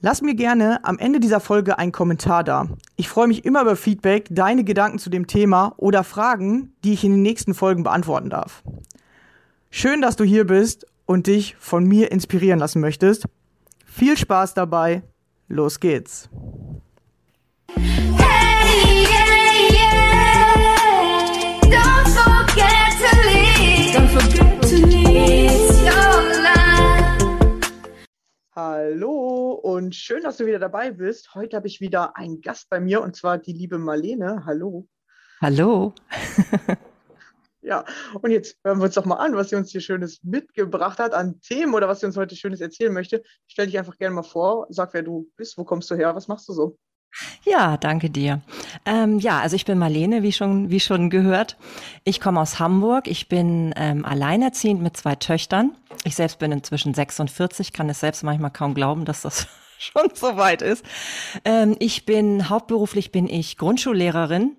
Lass mir gerne am Ende dieser Folge einen Kommentar da. Ich freue mich immer über Feedback, deine Gedanken zu dem Thema oder Fragen, die ich in den nächsten Folgen beantworten darf. Schön, dass du hier bist und dich von mir inspirieren lassen möchtest. Viel Spaß dabei. Los geht's. Hey, yeah, yeah. Don't forget to leave. Don't forget to leave your life. Hallo und schön, dass du wieder dabei bist. Heute habe ich wieder einen Gast bei mir und zwar die liebe Marlene. Hallo. Hallo. Ja, und jetzt hören wir uns doch mal an, was sie uns hier Schönes mitgebracht hat an Themen oder was sie uns heute Schönes erzählen möchte. Stell dich einfach gerne mal vor, sag, wer du bist, wo kommst du her, was machst du so? Ja, danke dir. Ähm, ja, also ich bin Marlene, wie schon, wie schon gehört. Ich komme aus Hamburg. Ich bin ähm, alleinerziehend mit zwei Töchtern. Ich selbst bin inzwischen 46, kann es selbst manchmal kaum glauben, dass das schon so weit ist. Ähm, ich bin hauptberuflich bin ich Grundschullehrerin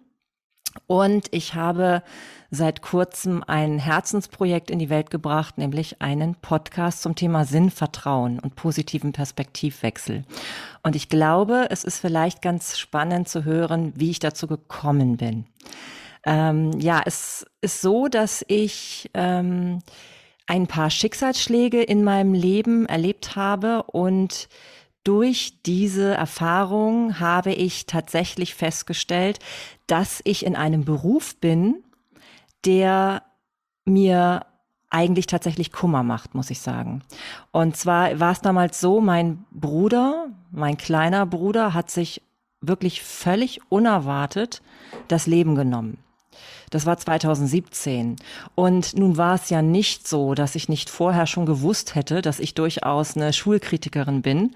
und ich habe seit kurzem ein Herzensprojekt in die Welt gebracht, nämlich einen Podcast zum Thema Sinnvertrauen und positiven Perspektivwechsel. Und ich glaube, es ist vielleicht ganz spannend zu hören, wie ich dazu gekommen bin. Ähm, ja, es ist so, dass ich ähm, ein paar Schicksalsschläge in meinem Leben erlebt habe und durch diese Erfahrung habe ich tatsächlich festgestellt, dass ich in einem Beruf bin, der mir eigentlich tatsächlich Kummer macht, muss ich sagen. Und zwar war es damals so, mein Bruder, mein kleiner Bruder hat sich wirklich völlig unerwartet das Leben genommen. Das war 2017. Und nun war es ja nicht so, dass ich nicht vorher schon gewusst hätte, dass ich durchaus eine Schulkritikerin bin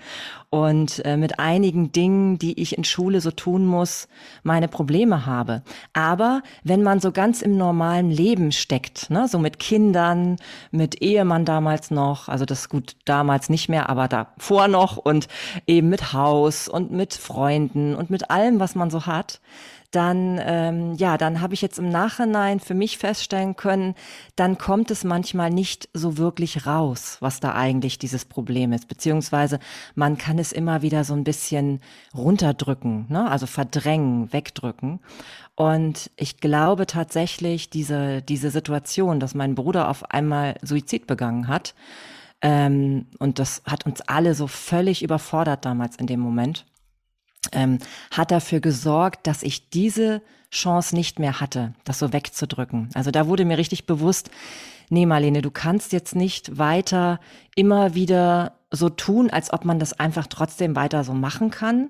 und äh, mit einigen Dingen, die ich in Schule so tun muss, meine Probleme habe. Aber wenn man so ganz im normalen Leben steckt, ne, so mit Kindern, mit Ehemann damals noch, also das gut damals nicht mehr, aber davor noch und eben mit Haus und mit Freunden und mit allem, was man so hat, dann ähm, ja, dann habe ich jetzt im Nachhinein für mich feststellen können, dann kommt es manchmal nicht so wirklich raus, was da eigentlich dieses Problem ist, beziehungsweise man kann es immer wieder so ein bisschen runterdrücken, ne? also verdrängen, wegdrücken. Und ich glaube tatsächlich, diese, diese Situation, dass mein Bruder auf einmal Suizid begangen hat, Ähm, und das hat uns alle so völlig überfordert damals in dem Moment. Ähm, hat dafür gesorgt, dass ich diese Chance nicht mehr hatte, das so wegzudrücken. Also da wurde mir richtig bewusst, nee, Marlene, du kannst jetzt nicht weiter immer wieder so tun, als ob man das einfach trotzdem weiter so machen kann.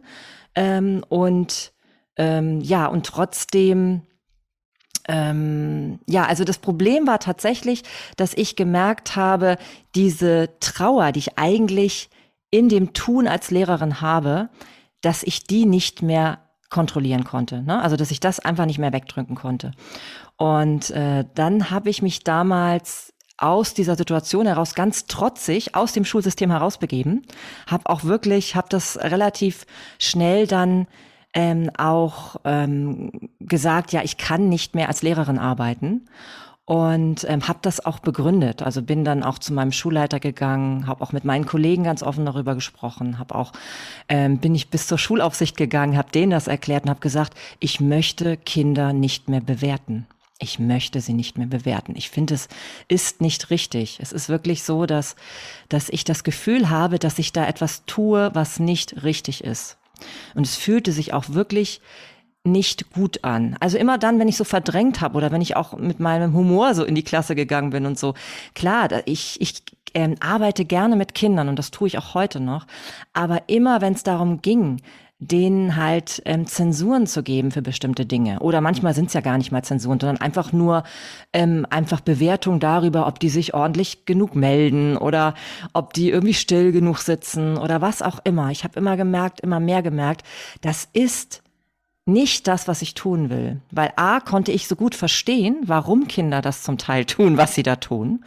Ähm, und ähm, ja, und trotzdem ähm, ja, also das Problem war tatsächlich, dass ich gemerkt habe, diese Trauer, die ich eigentlich in dem Tun als Lehrerin habe, dass ich die nicht mehr kontrollieren konnte. Ne? Also dass ich das einfach nicht mehr wegdrücken konnte. Und äh, dann habe ich mich damals aus dieser Situation heraus ganz trotzig aus dem Schulsystem herausbegeben, habe auch wirklich, habe das relativ schnell dann ähm, auch ähm, gesagt, ja, ich kann nicht mehr als Lehrerin arbeiten und ähm, habe das auch begründet. Also bin dann auch zu meinem Schulleiter gegangen, habe auch mit meinen Kollegen ganz offen darüber gesprochen, habe auch ähm, bin ich bis zur Schulaufsicht gegangen, habe denen das erklärt und habe gesagt, ich möchte Kinder nicht mehr bewerten. Ich möchte sie nicht mehr bewerten. Ich finde, es ist nicht richtig. Es ist wirklich so, dass, dass ich das Gefühl habe, dass ich da etwas tue, was nicht richtig ist. Und es fühlte sich auch wirklich nicht gut an. Also immer dann, wenn ich so verdrängt habe oder wenn ich auch mit meinem Humor so in die Klasse gegangen bin und so. Klar, ich, ich ähm, arbeite gerne mit Kindern und das tue ich auch heute noch. Aber immer, wenn es darum ging, denen halt ähm, Zensuren zu geben für bestimmte Dinge. Oder manchmal sind es ja gar nicht mal Zensuren, sondern einfach nur ähm, einfach Bewertung darüber, ob die sich ordentlich genug melden oder ob die irgendwie still genug sitzen oder was auch immer. Ich habe immer gemerkt, immer mehr gemerkt, das ist nicht das, was ich tun will. Weil A, konnte ich so gut verstehen, warum Kinder das zum Teil tun, was sie da tun.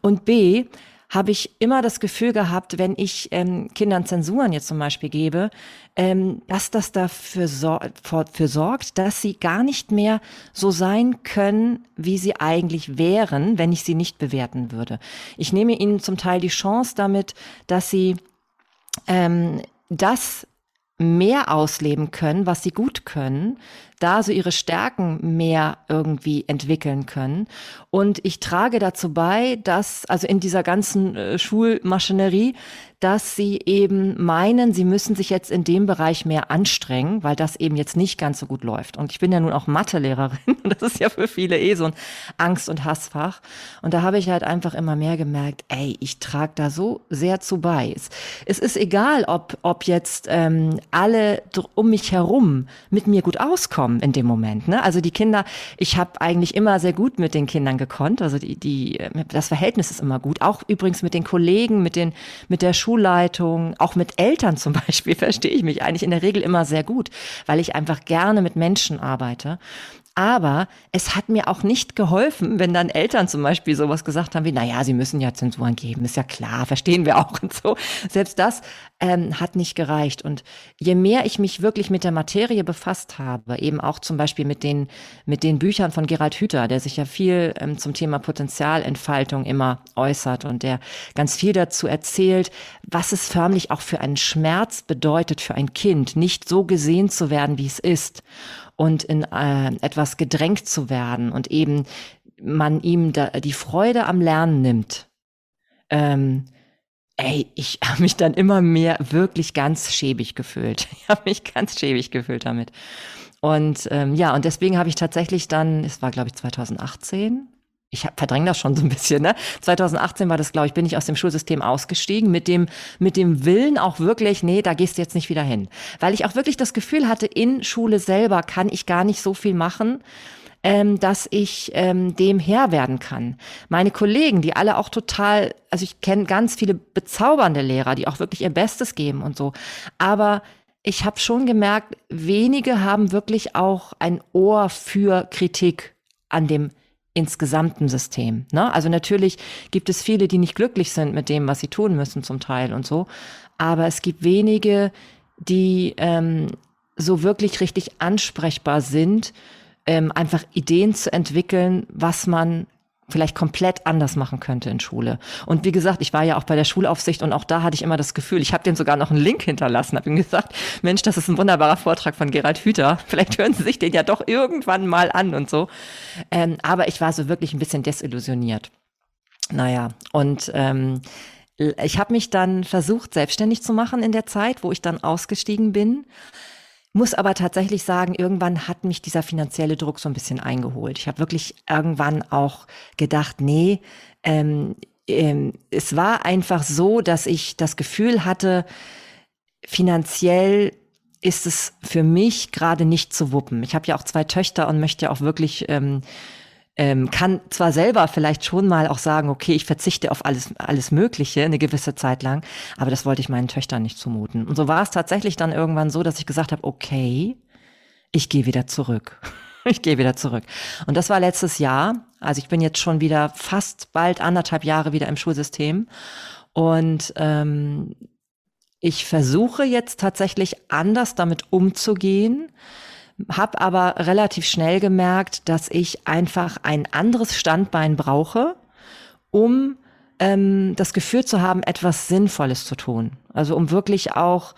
Und B, habe ich immer das Gefühl gehabt, wenn ich ähm, Kindern Zensuren jetzt zum Beispiel gebe, ähm, dass das dafür sor für sorgt, dass sie gar nicht mehr so sein können, wie sie eigentlich wären, wenn ich sie nicht bewerten würde. Ich nehme ihnen zum Teil die Chance damit, dass sie ähm, das mehr ausleben können, was sie gut können, da so ihre Stärken mehr irgendwie entwickeln können. Und ich trage dazu bei, dass, also in dieser ganzen äh, Schulmaschinerie, dass sie eben meinen, sie müssen sich jetzt in dem Bereich mehr anstrengen, weil das eben jetzt nicht ganz so gut läuft. Und ich bin ja nun auch Mathelehrerin und das ist ja für viele eh so ein Angst- und Hassfach. Und da habe ich halt einfach immer mehr gemerkt, ey, ich trage da so sehr zu bei. Es, es ist egal, ob, ob jetzt ähm, alle um mich herum mit mir gut auskommen in dem Moment. Ne? Also die Kinder, ich habe eigentlich immer sehr gut mit den Kindern gekonnt. Also die, die, das Verhältnis ist immer gut. Auch übrigens mit den Kollegen, mit den, mit der Schulleitung, auch mit Eltern zum Beispiel, verstehe ich mich eigentlich in der Regel immer sehr gut, weil ich einfach gerne mit Menschen arbeite. Aber es hat mir auch nicht geholfen, wenn dann Eltern zum Beispiel sowas gesagt haben wie, na ja, sie müssen ja Zensuren geben, ist ja klar, verstehen wir auch und so. Selbst das ähm, hat nicht gereicht. Und je mehr ich mich wirklich mit der Materie befasst habe, eben auch zum Beispiel mit den, mit den Büchern von Gerald Hüther, der sich ja viel ähm, zum Thema Potenzialentfaltung immer äußert und der ganz viel dazu erzählt, was es förmlich auch für einen Schmerz bedeutet für ein Kind, nicht so gesehen zu werden, wie es ist und in äh, etwas gedrängt zu werden und eben man ihm da die Freude am Lernen nimmt. Ähm, ey, ich habe mich dann immer mehr wirklich ganz schäbig gefühlt. Ich habe mich ganz schäbig gefühlt damit. Und ähm, ja, und deswegen habe ich tatsächlich dann, es war glaube ich 2018, ich verdränge das schon so ein bisschen, ne? 2018 war das, glaube ich, bin ich aus dem Schulsystem ausgestiegen mit dem, mit dem Willen auch wirklich, nee, da gehst du jetzt nicht wieder hin. Weil ich auch wirklich das Gefühl hatte, in Schule selber kann ich gar nicht so viel machen, ähm, dass ich ähm, dem Herr werden kann. Meine Kollegen, die alle auch total, also ich kenne ganz viele bezaubernde Lehrer, die auch wirklich ihr Bestes geben und so. Aber ich habe schon gemerkt, wenige haben wirklich auch ein Ohr für Kritik an dem insgesamten System. Ne? Also natürlich gibt es viele, die nicht glücklich sind mit dem, was sie tun müssen zum Teil und so. Aber es gibt wenige, die ähm, so wirklich richtig ansprechbar sind, ähm, einfach Ideen zu entwickeln, was man vielleicht komplett anders machen könnte in Schule. Und wie gesagt, ich war ja auch bei der Schulaufsicht und auch da hatte ich immer das Gefühl, ich habe dem sogar noch einen Link hinterlassen, habe ihm gesagt, Mensch, das ist ein wunderbarer Vortrag von Gerald Hüther, vielleicht hören Sie sich den ja doch irgendwann mal an und so. Ähm, aber ich war so wirklich ein bisschen desillusioniert. Naja, und ähm, ich habe mich dann versucht, selbstständig zu machen in der Zeit, wo ich dann ausgestiegen bin. Muss aber tatsächlich sagen, irgendwann hat mich dieser finanzielle Druck so ein bisschen eingeholt. Ich habe wirklich irgendwann auch gedacht, nee, ähm, ähm, es war einfach so, dass ich das Gefühl hatte, finanziell ist es für mich gerade nicht zu wuppen. Ich habe ja auch zwei Töchter und möchte ja auch wirklich ähm, ähm, kann zwar selber vielleicht schon mal auch sagen, okay, ich verzichte auf alles, alles Mögliche eine gewisse Zeit lang, aber das wollte ich meinen Töchtern nicht zumuten. Und so war es tatsächlich dann irgendwann so, dass ich gesagt habe, okay, ich gehe wieder zurück. Ich gehe wieder zurück. Und das war letztes Jahr. Also ich bin jetzt schon wieder fast bald anderthalb Jahre wieder im Schulsystem. Und ähm, ich versuche jetzt tatsächlich anders damit umzugehen habe aber relativ schnell gemerkt, dass ich einfach ein anderes Standbein brauche, um ähm, das Gefühl zu haben, etwas Sinnvolles zu tun. Also um wirklich auch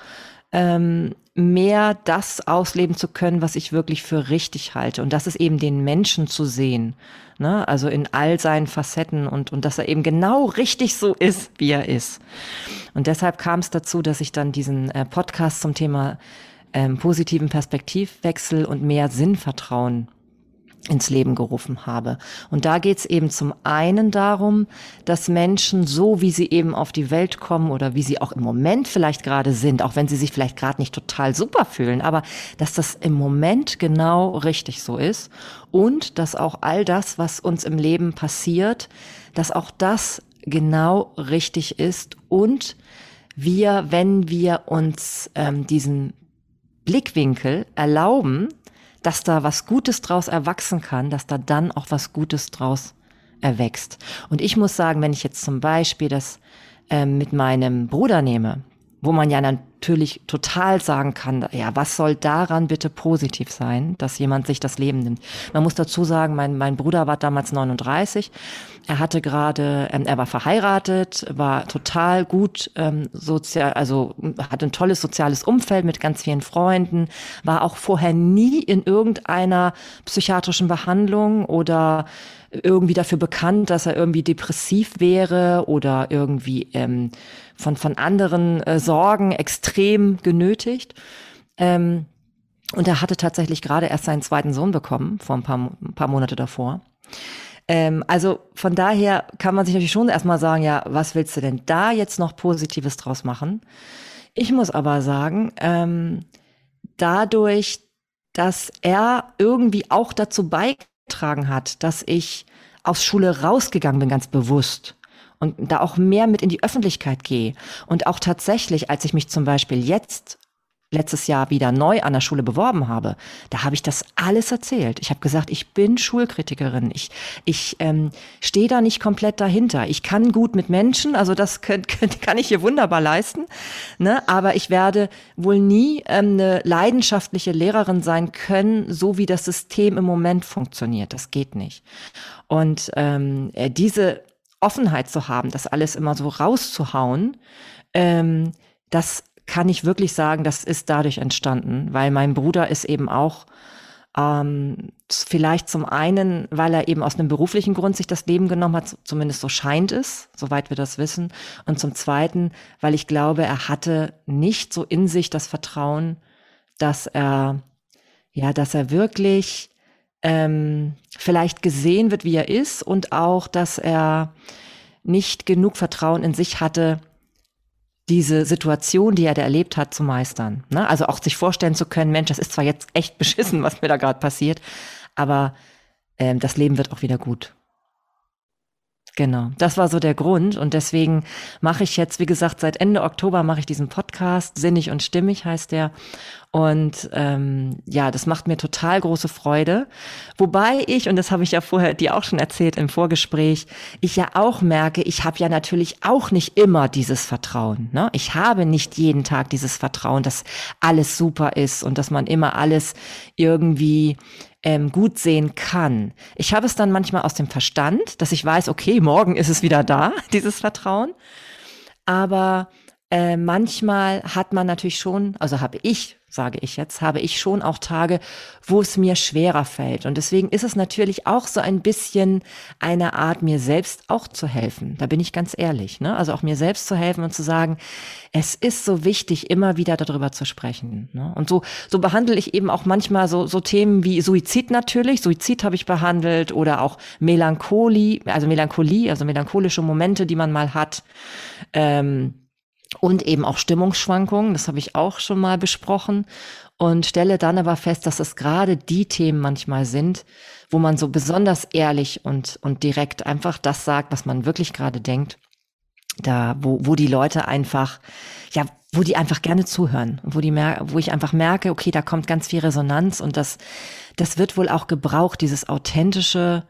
ähm, mehr das ausleben zu können, was ich wirklich für richtig halte. Und das ist eben den Menschen zu sehen. Ne? Also in all seinen Facetten und, und dass er eben genau richtig so ist, wie er ist. Und deshalb kam es dazu, dass ich dann diesen äh, Podcast zum Thema ähm, positiven Perspektivwechsel und mehr Sinnvertrauen ins Leben gerufen habe. Und da geht es eben zum einen darum, dass Menschen so, wie sie eben auf die Welt kommen oder wie sie auch im Moment vielleicht gerade sind, auch wenn sie sich vielleicht gerade nicht total super fühlen, aber dass das im Moment genau richtig so ist und dass auch all das, was uns im Leben passiert, dass auch das genau richtig ist und wir, wenn wir uns ähm, diesen Blickwinkel erlauben, dass da was Gutes draus erwachsen kann, dass da dann auch was Gutes draus erwächst. Und ich muss sagen, wenn ich jetzt zum Beispiel das ähm, mit meinem Bruder nehme, wo man ja natürlich total sagen kann, ja, was soll daran bitte positiv sein, dass jemand sich das Leben nimmt? Man muss dazu sagen, mein, mein Bruder war damals 39. Er hatte gerade, ähm, er war verheiratet, war total gut ähm, sozial, also hatte ein tolles soziales Umfeld mit ganz vielen Freunden, war auch vorher nie in irgendeiner psychiatrischen Behandlung oder irgendwie dafür bekannt, dass er irgendwie depressiv wäre oder irgendwie ähm, von, von anderen äh, Sorgen extrem genötigt. Ähm, und er hatte tatsächlich gerade erst seinen zweiten Sohn bekommen, vor ein paar, ein paar Monate davor. Ähm, also von daher kann man sich natürlich schon erstmal sagen, ja, was willst du denn da jetzt noch Positives draus machen? Ich muss aber sagen, ähm, dadurch, dass er irgendwie auch dazu beigetragen hat, dass ich aus Schule rausgegangen bin, ganz bewusst und da auch mehr mit in die Öffentlichkeit gehe. Und auch tatsächlich, als ich mich zum Beispiel jetzt letztes Jahr wieder neu an der Schule beworben habe, da habe ich das alles erzählt. Ich habe gesagt, ich bin Schulkritikerin. Ich, ich ähm, stehe da nicht komplett dahinter. Ich kann gut mit Menschen, also das kann, kann ich hier wunderbar leisten. Ne? Aber ich werde wohl nie ähm, eine leidenschaftliche Lehrerin sein können, so wie das System im Moment funktioniert. Das geht nicht. Und ähm, äh, diese Offenheit zu haben, das alles immer so rauszuhauen, ähm, das kann ich wirklich sagen, das ist dadurch entstanden, weil mein Bruder ist eben auch ähm, vielleicht zum einen, weil er eben aus einem beruflichen Grund sich das Leben genommen hat, zumindest so scheint es, soweit wir das wissen. Und zum zweiten, weil ich glaube, er hatte nicht so in sich das Vertrauen, dass er, ja, dass er wirklich ähm, vielleicht gesehen wird, wie er ist und auch, dass er nicht genug Vertrauen in sich hatte, diese Situation, die er da erlebt hat, zu meistern. Ne? Also auch sich vorstellen zu können, Mensch, das ist zwar jetzt echt beschissen, was mir da gerade passiert, aber ähm, das Leben wird auch wieder gut. Genau, das war so der Grund und deswegen mache ich jetzt, wie gesagt, seit Ende Oktober mache ich diesen Podcast, Sinnig und Stimmig heißt der und ähm, ja, das macht mir total große Freude. Wobei ich, und das habe ich ja vorher dir auch schon erzählt im Vorgespräch, ich ja auch merke, ich habe ja natürlich auch nicht immer dieses Vertrauen. Ne? Ich habe nicht jeden Tag dieses Vertrauen, dass alles super ist und dass man immer alles irgendwie ähm, gut sehen kann. Ich habe es dann manchmal aus dem Verstand, dass ich weiß, okay, morgen ist es wieder da, dieses Vertrauen. Aber äh, manchmal hat man natürlich schon, also habe ich sage ich jetzt, habe ich schon auch Tage, wo es mir schwerer fällt. Und deswegen ist es natürlich auch so ein bisschen eine Art, mir selbst auch zu helfen. Da bin ich ganz ehrlich. Ne? Also auch mir selbst zu helfen und zu sagen, es ist so wichtig, immer wieder darüber zu sprechen. Ne? Und so, so behandle ich eben auch manchmal so, so Themen wie Suizid natürlich. Suizid habe ich behandelt oder auch Melancholie, also Melancholie, also melancholische Momente, die man mal hat. Ähm, und eben auch Stimmungsschwankungen, das habe ich auch schon mal besprochen und stelle dann aber fest, dass es gerade die Themen manchmal sind, wo man so besonders ehrlich und, und direkt einfach das sagt, was man wirklich gerade denkt. Da, wo, wo die Leute einfach, ja, wo die einfach gerne zuhören, wo die wo ich einfach merke, okay, da kommt ganz viel Resonanz und das, das wird wohl auch gebraucht, dieses authentische,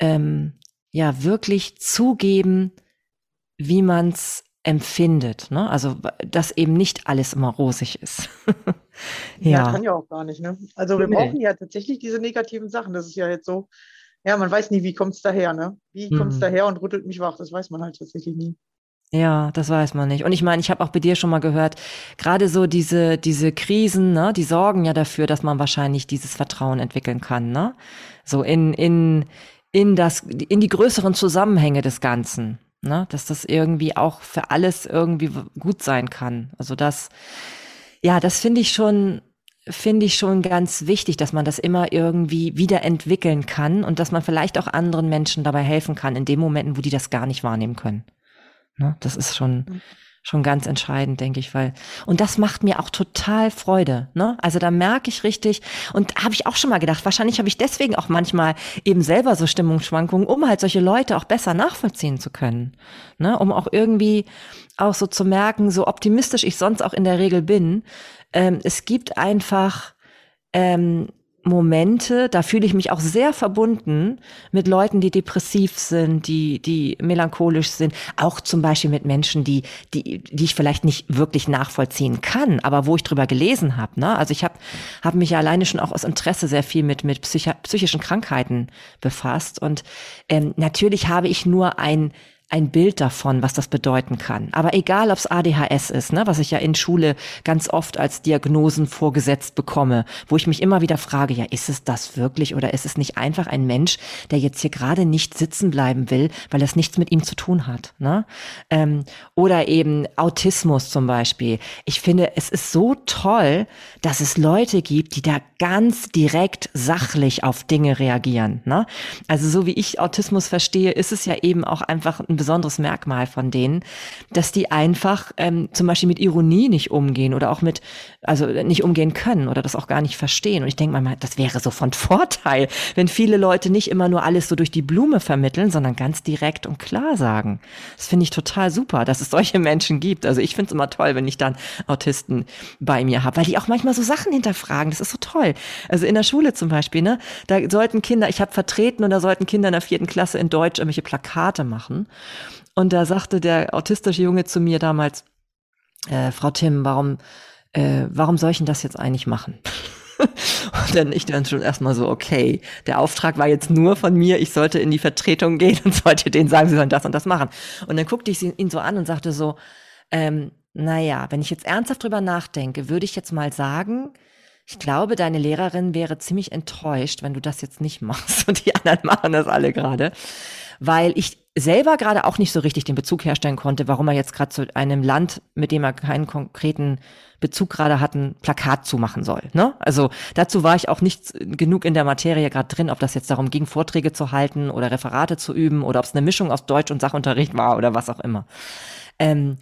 ähm, ja, wirklich zugeben, wie man's empfindet. Ne? Also, dass eben nicht alles immer rosig ist. ja. ja, kann ja auch gar nicht. Ne? Also, wir nee. brauchen ja tatsächlich diese negativen Sachen. Das ist ja jetzt so, ja, man weiß nie, wie kommt es daher. Ne? Wie kommt es daher und rüttelt mich wach? Das weiß man halt tatsächlich nie. Ja, das weiß man nicht. Und ich meine, ich habe auch bei dir schon mal gehört, gerade so diese, diese Krisen, ne, die sorgen ja dafür, dass man wahrscheinlich dieses Vertrauen entwickeln kann, ne? So in, in, in das, in die größeren Zusammenhänge des Ganzen ne? dass das irgendwie auch für alles irgendwie gut sein kann. Also das, ja, das finde ich schon, finde ich schon ganz wichtig, dass man das immer irgendwie wiederentwickeln kann und dass man vielleicht auch anderen Menschen dabei helfen kann in den Momenten, wo die das gar nicht wahrnehmen können. Ne? Das ist schon, mhm schon ganz entscheidend, denke ich, weil und das macht mir auch total Freude. Ne? Also da merke ich richtig und habe ich auch schon mal gedacht, wahrscheinlich habe ich deswegen auch manchmal eben selber so Stimmungsschwankungen, um halt solche Leute auch besser nachvollziehen zu können, ne? um auch irgendwie auch so zu merken, so optimistisch ich sonst auch in der Regel bin, ähm, es gibt einfach ähm, Momente, da fühle ich mich auch sehr verbunden mit Leuten, die depressiv sind, die, die melancholisch sind, auch zum Beispiel mit Menschen, die, die, die ich vielleicht nicht wirklich nachvollziehen kann, aber wo ich drüber gelesen habe. Ne? Also ich habe hab mich ja alleine schon auch aus Interesse sehr viel mit, mit psychi psychischen Krankheiten befasst. Und ähm, natürlich habe ich nur ein ein Bild davon, was das bedeuten kann. Aber egal, ob es ADHS ist, ne, was ich ja in Schule ganz oft als Diagnosen vorgesetzt bekomme, wo ich mich immer wieder frage, ja, ist es das wirklich oder ist es nicht einfach ein Mensch, der jetzt hier gerade nicht sitzen bleiben will, weil das nichts mit ihm zu tun hat? Ne? Ähm, oder eben Autismus zum Beispiel. Ich finde, es ist so toll, dass es Leute gibt, die da ganz direkt sachlich auf Dinge reagieren. Ne? Also so wie ich Autismus verstehe, ist es ja eben auch einfach ein besonderes Merkmal von denen, dass die einfach ähm, zum Beispiel mit Ironie nicht umgehen oder auch mit, also nicht umgehen können oder das auch gar nicht verstehen. Und ich denke mal, das wäre so von Vorteil, wenn viele Leute nicht immer nur alles so durch die Blume vermitteln, sondern ganz direkt und klar sagen. Das finde ich total super, dass es solche Menschen gibt. Also ich finde es immer toll, wenn ich dann Autisten bei mir habe, weil die auch manchmal so Sachen hinterfragen. Das ist so toll. Also in der Schule zum Beispiel, ne, da sollten Kinder, ich habe vertreten und da sollten Kinder in der vierten Klasse in Deutsch irgendwelche Plakate machen. Und da sagte der autistische Junge zu mir damals, äh, Frau Tim, warum, äh, warum soll ich denn das jetzt eigentlich machen? Und dann ich dann schon erstmal so, okay, der Auftrag war jetzt nur von mir, ich sollte in die Vertretung gehen und sollte denen sagen, sie sollen das und das machen. Und dann guckte ich ihn so an und sagte so, ähm, naja, wenn ich jetzt ernsthaft drüber nachdenke, würde ich jetzt mal sagen, ich glaube, deine Lehrerin wäre ziemlich enttäuscht, wenn du das jetzt nicht machst. Und die anderen machen das alle gerade. Weil ich selber gerade auch nicht so richtig den Bezug herstellen konnte, warum er jetzt gerade zu einem Land, mit dem er keinen konkreten Bezug gerade hat, ein Plakat zumachen soll. Ne? Also dazu war ich auch nicht genug in der Materie gerade drin, ob das jetzt darum ging, Vorträge zu halten oder Referate zu üben oder ob es eine Mischung aus Deutsch und Sachunterricht war oder was auch immer. Ähm,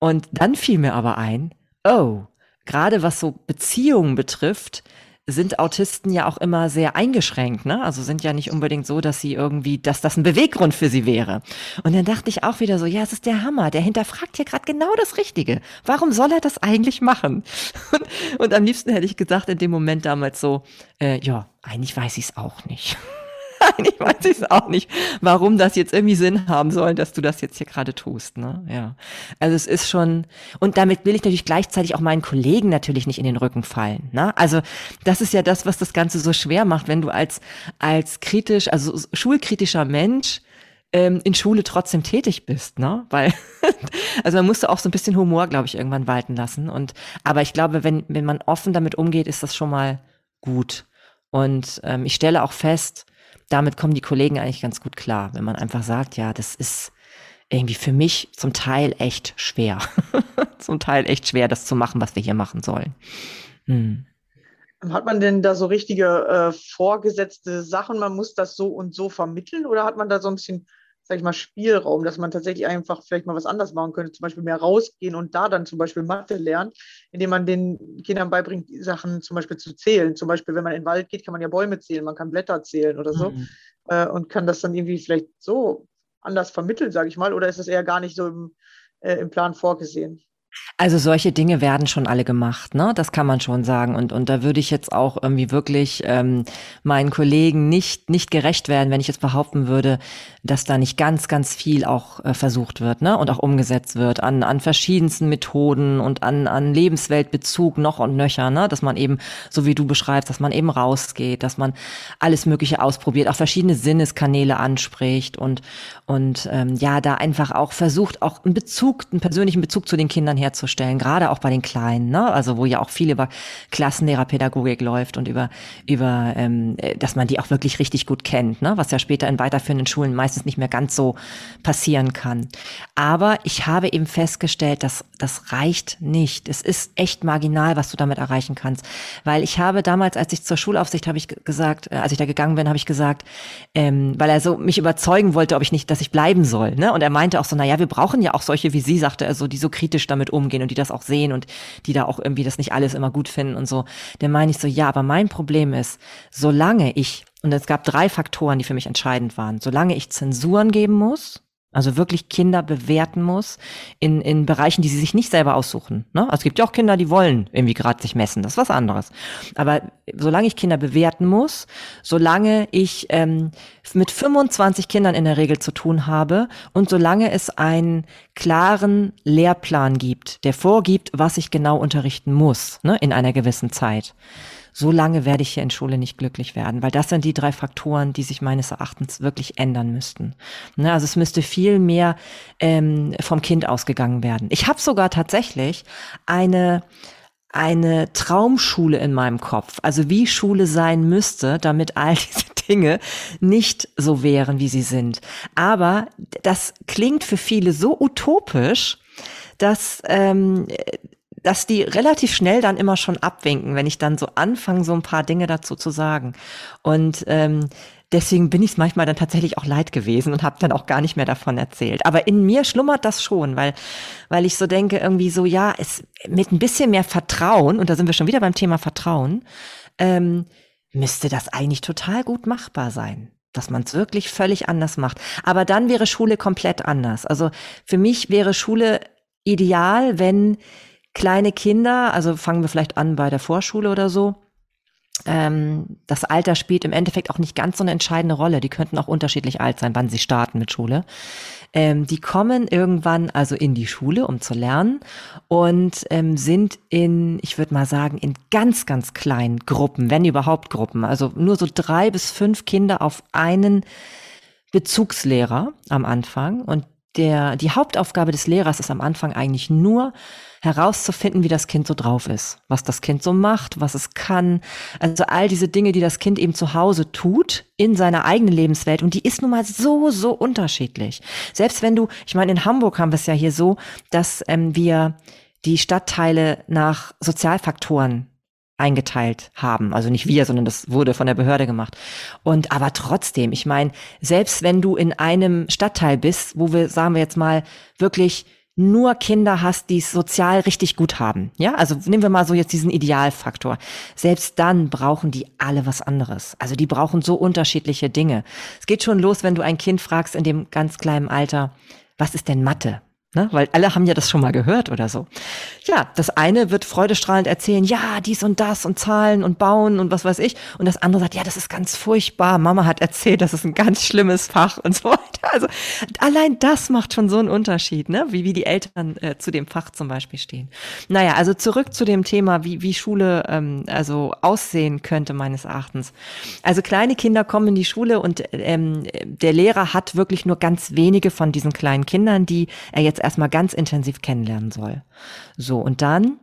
und dann fiel mir aber ein, oh, gerade was so Beziehungen betrifft, sind Autisten ja auch immer sehr eingeschränkt, ne? Also sind ja nicht unbedingt so, dass sie irgendwie, dass das ein Beweggrund für sie wäre. Und dann dachte ich auch wieder so, ja, es ist der Hammer, der hinterfragt hier gerade genau das Richtige. Warum soll er das eigentlich machen? Und, und am liebsten hätte ich gesagt in dem Moment damals so, äh, ja, eigentlich weiß ich es auch nicht. Ich weiß ich auch nicht, warum das jetzt irgendwie Sinn haben soll, dass du das jetzt hier gerade tust. Ne? Ja. Also es ist schon, und damit will ich natürlich gleichzeitig auch meinen Kollegen natürlich nicht in den Rücken fallen. Ne? Also das ist ja das, was das Ganze so schwer macht, wenn du als, als kritisch, also schulkritischer Mensch ähm, in Schule trotzdem tätig bist, ne? Weil, also man musste auch so ein bisschen Humor, glaube ich, irgendwann walten lassen. Und aber ich glaube, wenn, wenn man offen damit umgeht, ist das schon mal gut. Und ähm, ich stelle auch fest, damit kommen die Kollegen eigentlich ganz gut klar, wenn man einfach sagt, ja, das ist irgendwie für mich zum Teil echt schwer. zum Teil echt schwer, das zu machen, was wir hier machen sollen. Hm. Hat man denn da so richtige äh, vorgesetzte Sachen, man muss das so und so vermitteln oder hat man da so ein bisschen, sag ich mal, Spielraum, dass man tatsächlich einfach vielleicht mal was anders machen könnte, zum Beispiel mehr rausgehen und da dann zum Beispiel Mathe lernen, indem man den Kindern beibringt, Sachen zum Beispiel zu zählen. Zum Beispiel, wenn man in den Wald geht, kann man ja Bäume zählen, man kann Blätter zählen oder so mhm. äh, und kann das dann irgendwie vielleicht so anders vermitteln, sage ich mal, oder ist das eher gar nicht so im, äh, im Plan vorgesehen? Also solche Dinge werden schon alle gemacht, ne? Das kann man schon sagen. Und, und da würde ich jetzt auch irgendwie wirklich ähm, meinen Kollegen nicht, nicht gerecht werden, wenn ich jetzt behaupten würde, dass da nicht ganz, ganz viel auch äh, versucht wird, ne? Und auch umgesetzt wird an, an verschiedensten Methoden und an, an Lebensweltbezug noch und nöcher, ne? Dass man eben, so wie du beschreibst, dass man eben rausgeht, dass man alles Mögliche ausprobiert, auch verschiedene Sinneskanäle anspricht und, und ähm, ja, da einfach auch versucht, auch einen Bezug, einen persönlichen Bezug zu den Kindern herzustellen, gerade auch bei den Kleinen, ne? also wo ja auch viel über Klassenlehrerpädagogik läuft und über, über ähm, dass man die auch wirklich richtig gut kennt, ne? was ja später in weiterführenden Schulen meistens nicht mehr ganz so passieren kann. Aber ich habe eben festgestellt, dass das reicht nicht. Es ist echt marginal, was du damit erreichen kannst. Weil ich habe damals, als ich zur Schulaufsicht habe ich gesagt, äh, als ich da gegangen bin, habe ich gesagt, ähm, weil er so mich überzeugen wollte, ob ich nicht, dass ich bleiben soll. Ne? Und er meinte auch so, na ja, wir brauchen ja auch solche wie Sie, sagte er so, die so kritisch damit umgehen und die das auch sehen und die da auch irgendwie das nicht alles immer gut finden und so. Dann meine ich so, ja, aber mein Problem ist, solange ich, und es gab drei Faktoren, die für mich entscheidend waren, solange ich Zensuren geben muss, also wirklich Kinder bewerten muss in, in Bereichen, die sie sich nicht selber aussuchen. Ne? Also es gibt ja auch Kinder, die wollen irgendwie gerade sich messen, das ist was anderes. Aber solange ich Kinder bewerten muss, solange ich ähm, mit 25 Kindern in der Regel zu tun habe und solange es einen klaren Lehrplan gibt, der vorgibt, was ich genau unterrichten muss ne, in einer gewissen Zeit, so lange werde ich hier in Schule nicht glücklich werden, weil das sind die drei Faktoren, die sich meines Erachtens wirklich ändern müssten. Ne, also es müsste viel mehr ähm, vom Kind ausgegangen werden. Ich habe sogar tatsächlich eine eine Traumschule in meinem Kopf, also wie Schule sein müsste, damit all diese Dinge nicht so wären, wie sie sind. Aber das klingt für viele so utopisch, dass ähm, dass die relativ schnell dann immer schon abwinken, wenn ich dann so anfange, so ein paar Dinge dazu zu sagen. Und ähm, deswegen bin ich es manchmal dann tatsächlich auch leid gewesen und habe dann auch gar nicht mehr davon erzählt. Aber in mir schlummert das schon, weil, weil ich so denke, irgendwie so, ja, es mit ein bisschen mehr Vertrauen, und da sind wir schon wieder beim Thema Vertrauen, ähm, müsste das eigentlich total gut machbar sein dass man es wirklich völlig anders macht. Aber dann wäre Schule komplett anders. Also für mich wäre Schule ideal, wenn kleine Kinder, also fangen wir vielleicht an bei der Vorschule oder so, ähm, das Alter spielt im Endeffekt auch nicht ganz so eine entscheidende Rolle. Die könnten auch unterschiedlich alt sein, wann sie starten mit Schule. Ähm, die kommen irgendwann also in die Schule, um zu lernen und ähm, sind in, ich würde mal sagen, in ganz, ganz kleinen Gruppen, wenn überhaupt Gruppen. Also nur so drei bis fünf Kinder auf einen Bezugslehrer am Anfang. Und der, die Hauptaufgabe des Lehrers ist am Anfang eigentlich nur, herauszufinden, wie das Kind so drauf ist, was das Kind so macht, was es kann. Also all diese Dinge, die das Kind eben zu Hause tut, in seiner eigenen Lebenswelt. Und die ist nun mal so, so unterschiedlich. Selbst wenn du, ich meine, in Hamburg haben wir es ja hier so, dass ähm, wir die Stadtteile nach Sozialfaktoren eingeteilt haben. Also nicht wir, sondern das wurde von der Behörde gemacht. Und aber trotzdem, ich meine, selbst wenn du in einem Stadtteil bist, wo wir, sagen wir jetzt mal, wirklich nur Kinder hast, die es sozial richtig gut haben. Ja, also nehmen wir mal so jetzt diesen Idealfaktor. Selbst dann brauchen die alle was anderes. Also die brauchen so unterschiedliche Dinge. Es geht schon los, wenn du ein Kind fragst in dem ganz kleinen Alter, was ist denn Mathe? Ne? Weil alle haben ja das schon mal gehört oder so. Ja, das eine wird freudestrahlend erzählen, ja, dies und das und Zahlen und Bauen und was weiß ich. Und das andere sagt, ja, das ist ganz furchtbar. Mama hat erzählt, das ist ein ganz schlimmes Fach und so weiter. Also allein das macht schon so einen Unterschied, ne? wie, wie die Eltern äh, zu dem Fach zum Beispiel stehen. Naja, also zurück zu dem Thema, wie, wie Schule ähm, also aussehen könnte meines Erachtens. Also kleine Kinder kommen in die Schule und ähm, der Lehrer hat wirklich nur ganz wenige von diesen kleinen Kindern, die er jetzt jetzt erstmal ganz intensiv kennenlernen soll. So, und dann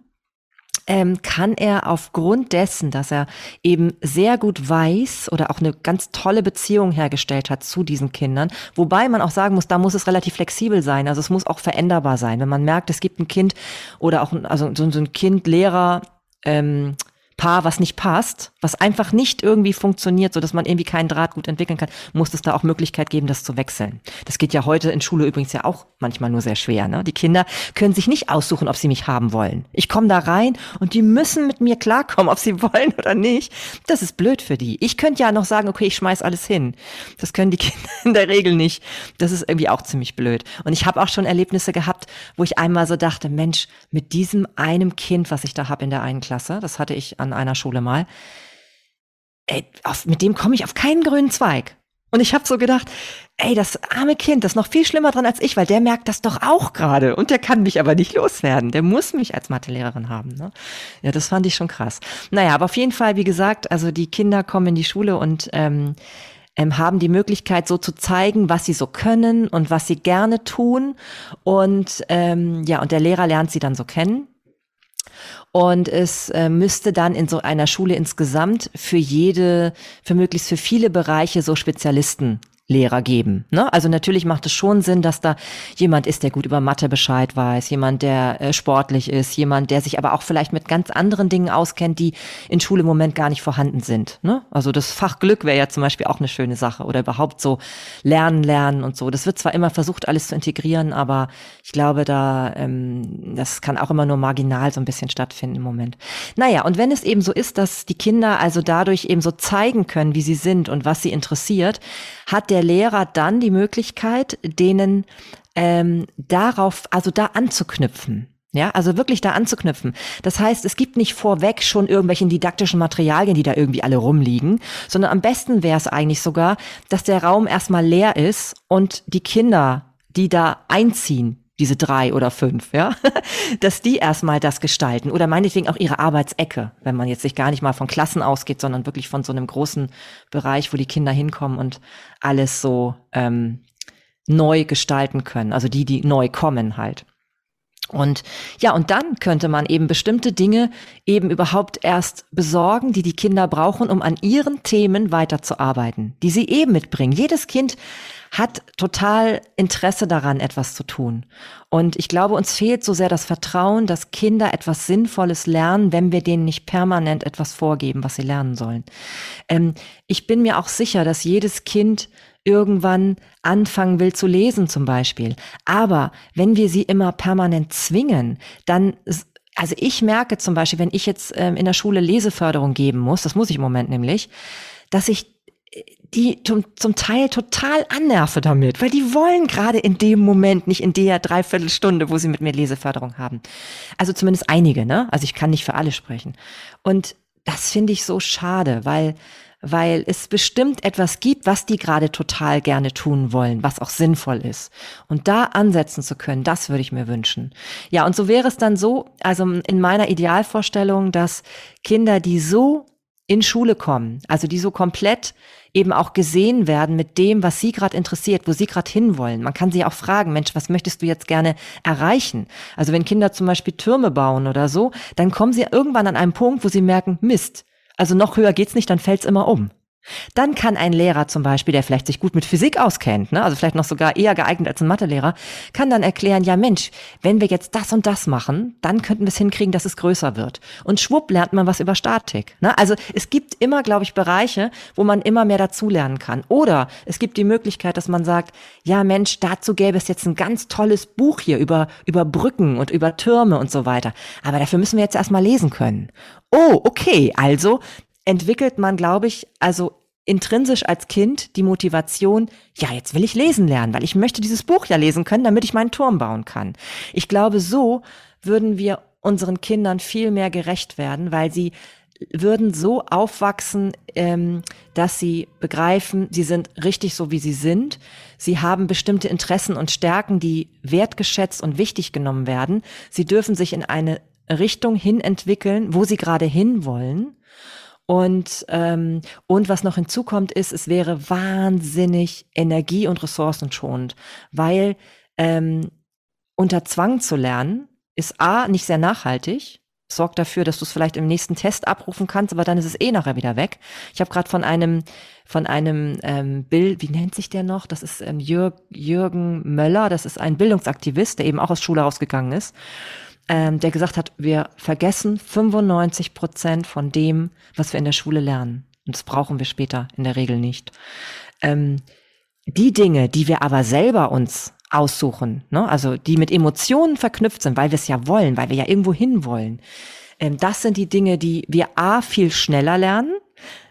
ähm, kann er aufgrund dessen, dass er eben sehr gut weiß oder auch eine ganz tolle Beziehung hergestellt hat zu diesen Kindern, wobei man auch sagen muss, da muss es relativ flexibel sein, also es muss auch veränderbar sein. Wenn man merkt, es gibt ein Kind oder auch also so, so ein Kind, Lehrer, ähm, Paar, was nicht passt, was einfach nicht irgendwie funktioniert, so dass man irgendwie keinen Draht gut entwickeln kann, muss es da auch Möglichkeit geben, das zu wechseln. Das geht ja heute in Schule übrigens ja auch manchmal nur sehr schwer. Ne? Die Kinder können sich nicht aussuchen, ob sie mich haben wollen. Ich komme da rein und die müssen mit mir klarkommen, ob sie wollen oder nicht. Das ist blöd für die. Ich könnte ja noch sagen, okay, ich schmeiß alles hin. Das können die Kinder in der Regel nicht. Das ist irgendwie auch ziemlich blöd. Und ich habe auch schon Erlebnisse gehabt, wo ich einmal so dachte, Mensch, mit diesem einem Kind, was ich da habe in der einen Klasse, das hatte ich an einer Schule mal, ey, auf, mit dem komme ich auf keinen grünen Zweig. Und ich habe so gedacht, ey, das arme Kind, das ist noch viel schlimmer dran als ich, weil der merkt das doch auch gerade und der kann mich aber nicht loswerden. Der muss mich als Mathelehrerin haben. Ne? Ja, das fand ich schon krass. Naja, aber auf jeden Fall, wie gesagt, also die Kinder kommen in die Schule und ähm, ähm, haben die Möglichkeit, so zu zeigen, was sie so können und was sie gerne tun. Und ähm, ja, und der Lehrer lernt sie dann so kennen. Und es äh, müsste dann in so einer Schule insgesamt für jede, für möglichst für viele Bereiche so Spezialisten Lehrer geben. Ne? Also natürlich macht es schon Sinn, dass da jemand ist, der gut über Mathe Bescheid weiß, jemand, der äh, sportlich ist, jemand, der sich aber auch vielleicht mit ganz anderen Dingen auskennt, die in Schule im Moment gar nicht vorhanden sind. Ne? Also das Fach Glück wäre ja zum Beispiel auch eine schöne Sache oder überhaupt so Lernen, Lernen und so. Das wird zwar immer versucht, alles zu integrieren, aber ich glaube, da ähm, das kann auch immer nur marginal so ein bisschen stattfinden im Moment. Naja, und wenn es eben so ist, dass die Kinder also dadurch eben so zeigen können, wie sie sind und was sie interessiert, hat der Lehrer dann die Möglichkeit, denen ähm, darauf, also da anzuknüpfen. Ja, also wirklich da anzuknüpfen. Das heißt, es gibt nicht vorweg schon irgendwelche didaktischen Materialien, die da irgendwie alle rumliegen, sondern am besten wäre es eigentlich sogar, dass der Raum erstmal leer ist und die Kinder, die da einziehen, diese drei oder fünf, ja, dass die erstmal das gestalten oder meinetwegen auch ihre Arbeitsecke, wenn man jetzt sich gar nicht mal von Klassen ausgeht, sondern wirklich von so einem großen Bereich, wo die Kinder hinkommen und alles so ähm, neu gestalten können, also die, die neu kommen halt. Und ja, und dann könnte man eben bestimmte Dinge eben überhaupt erst besorgen, die die Kinder brauchen, um an ihren Themen weiterzuarbeiten, die sie eben mitbringen. Jedes Kind hat total Interesse daran, etwas zu tun. Und ich glaube, uns fehlt so sehr das Vertrauen, dass Kinder etwas Sinnvolles lernen, wenn wir denen nicht permanent etwas vorgeben, was sie lernen sollen. Ähm, ich bin mir auch sicher, dass jedes Kind irgendwann anfangen will zu lesen zum Beispiel. Aber wenn wir sie immer permanent zwingen, dann also ich merke zum Beispiel, wenn ich jetzt ähm, in der Schule Leseförderung geben muss, das muss ich im Moment nämlich, dass ich die zum, Teil total annerve damit, weil die wollen gerade in dem Moment nicht in der Dreiviertelstunde, wo sie mit mir Leseförderung haben. Also zumindest einige, ne? Also ich kann nicht für alle sprechen. Und das finde ich so schade, weil weil es bestimmt etwas gibt, was die gerade total gerne tun wollen, was auch sinnvoll ist. Und da ansetzen zu können, das würde ich mir wünschen. Ja, und so wäre es dann so, also in meiner Idealvorstellung, dass Kinder, die so in Schule kommen, also die so komplett eben auch gesehen werden mit dem, was sie gerade interessiert, wo sie gerade hinwollen. Man kann sie auch fragen, Mensch, was möchtest du jetzt gerne erreichen? Also wenn Kinder zum Beispiel Türme bauen oder so, dann kommen sie irgendwann an einen Punkt, wo sie merken, Mist, also noch höher geht's nicht, dann fällt's immer um. Dann kann ein Lehrer zum Beispiel, der vielleicht sich gut mit Physik auskennt, ne, also vielleicht noch sogar eher geeignet als ein Mathelehrer, kann dann erklären, ja Mensch, wenn wir jetzt das und das machen, dann könnten wir es hinkriegen, dass es größer wird. Und schwupp lernt man was über Statik. Ne? Also es gibt immer, glaube ich, Bereiche, wo man immer mehr dazulernen kann. Oder es gibt die Möglichkeit, dass man sagt, ja Mensch, dazu gäbe es jetzt ein ganz tolles Buch hier über, über Brücken und über Türme und so weiter. Aber dafür müssen wir jetzt erstmal lesen können. Oh, okay, also entwickelt man, glaube ich, also intrinsisch als Kind die Motivation, ja, jetzt will ich lesen lernen, weil ich möchte dieses Buch ja lesen können, damit ich meinen Turm bauen kann. Ich glaube, so würden wir unseren Kindern viel mehr gerecht werden, weil sie würden so aufwachsen, ähm, dass sie begreifen, sie sind richtig so, wie sie sind. Sie haben bestimmte Interessen und Stärken, die wertgeschätzt und wichtig genommen werden. Sie dürfen sich in eine Richtung hin entwickeln, wo sie gerade hinwollen. Und, ähm, und was noch hinzukommt, ist, es wäre wahnsinnig energie- und ressourcenschonend, weil ähm, unter Zwang zu lernen ist A, nicht sehr nachhaltig, sorgt dafür, dass du es vielleicht im nächsten Test abrufen kannst, aber dann ist es eh nachher wieder weg. Ich habe gerade von einem von einem ähm, Bild, wie nennt sich der noch? Das ist ähm, Jürg, Jürgen Möller, das ist ein Bildungsaktivist, der eben auch aus Schule rausgegangen ist, ähm, der gesagt hat, wir vergessen 95 Prozent von dem, was wir in der Schule lernen. Und das brauchen wir später in der Regel nicht. Ähm, die Dinge, die wir aber selber uns aussuchen, ne? also die mit Emotionen verknüpft sind, weil wir es ja wollen, weil wir ja irgendwo hin wollen. Ähm, das sind die Dinge, die wir A viel schneller lernen.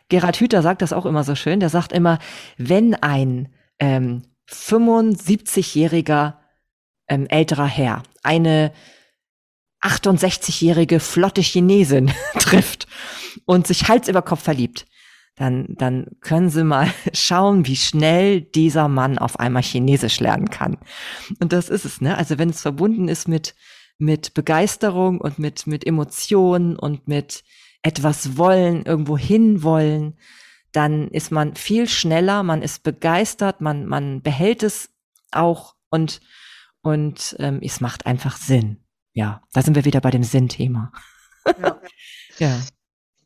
Gerhard Hüther sagt das auch immer so schön. Der sagt immer, wenn ein ähm, 75-jähriger ähm, älterer Herr eine 68-jährige flotte Chinesin trifft und sich Hals über Kopf verliebt, dann, dann können Sie mal schauen, wie schnell dieser Mann auf einmal Chinesisch lernen kann. Und das ist es, ne? Also wenn es verbunden ist mit, mit Begeisterung und mit, mit Emotionen und mit etwas wollen, irgendwo hinwollen, dann ist man viel schneller, man ist begeistert, man, man behält es auch und, und ähm, es macht einfach Sinn. Ja, da sind wir wieder bei dem Sinn-Thema. Ja. ja.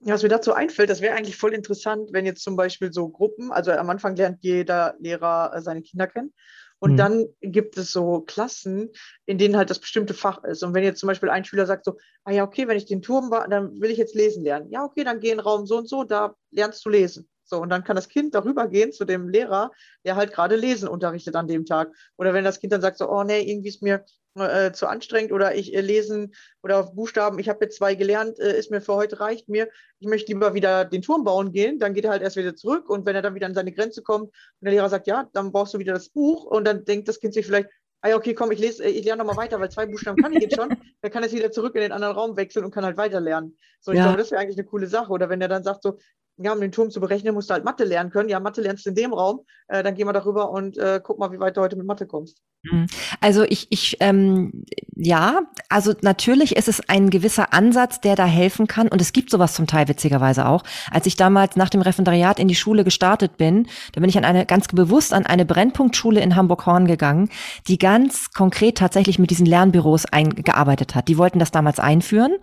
Was mir dazu einfällt, das wäre eigentlich voll interessant, wenn jetzt zum Beispiel so Gruppen, also am Anfang lernt jeder Lehrer äh, seine Kinder kennen. Und mhm. dann gibt es so Klassen, in denen halt das bestimmte Fach ist. Und wenn jetzt zum Beispiel ein Schüler sagt so, ah ja, okay, wenn ich den Turm war, dann will ich jetzt lesen lernen. Ja, okay, dann geh in den Raum so und so, da lernst du lesen. So, und dann kann das Kind darüber gehen zu dem Lehrer, der halt gerade Lesen unterrichtet an dem Tag. Oder wenn das Kind dann sagt so, oh nee, irgendwie ist mir äh, zu anstrengend oder ich äh, lesen oder auf Buchstaben, ich habe jetzt zwei gelernt, äh, ist mir für heute reicht mir, ich möchte lieber wieder den Turm bauen gehen, dann geht er halt erst wieder zurück und wenn er dann wieder an seine Grenze kommt und der Lehrer sagt, ja, dann brauchst du wieder das Buch und dann denkt das Kind sich vielleicht, ah ja, okay, komm, ich lese, äh, ich lerne nochmal weiter, weil zwei Buchstaben kann ich jetzt schon, dann kann es wieder zurück in den anderen Raum wechseln und kann halt weiter lernen. So, ich ja. glaube, das wäre eigentlich eine coole Sache. Oder wenn er dann sagt so, ja, um den Turm zu berechnen, musst du halt Mathe lernen können. Ja, Mathe lernst du in dem Raum. Äh, dann gehen wir darüber und äh, guck mal, wie weit du heute mit Mathe kommst. Mhm. Also ich, ich, ähm, ja, also natürlich ist es ein gewisser Ansatz, der da helfen kann. Und es gibt sowas zum Teil witzigerweise auch. Als ich damals nach dem Referendariat in die Schule gestartet bin, da bin ich an eine ganz bewusst an eine Brennpunktschule in Hamburg-Horn gegangen, die ganz konkret tatsächlich mit diesen Lernbüros eingearbeitet hat. Die wollten das damals einführen.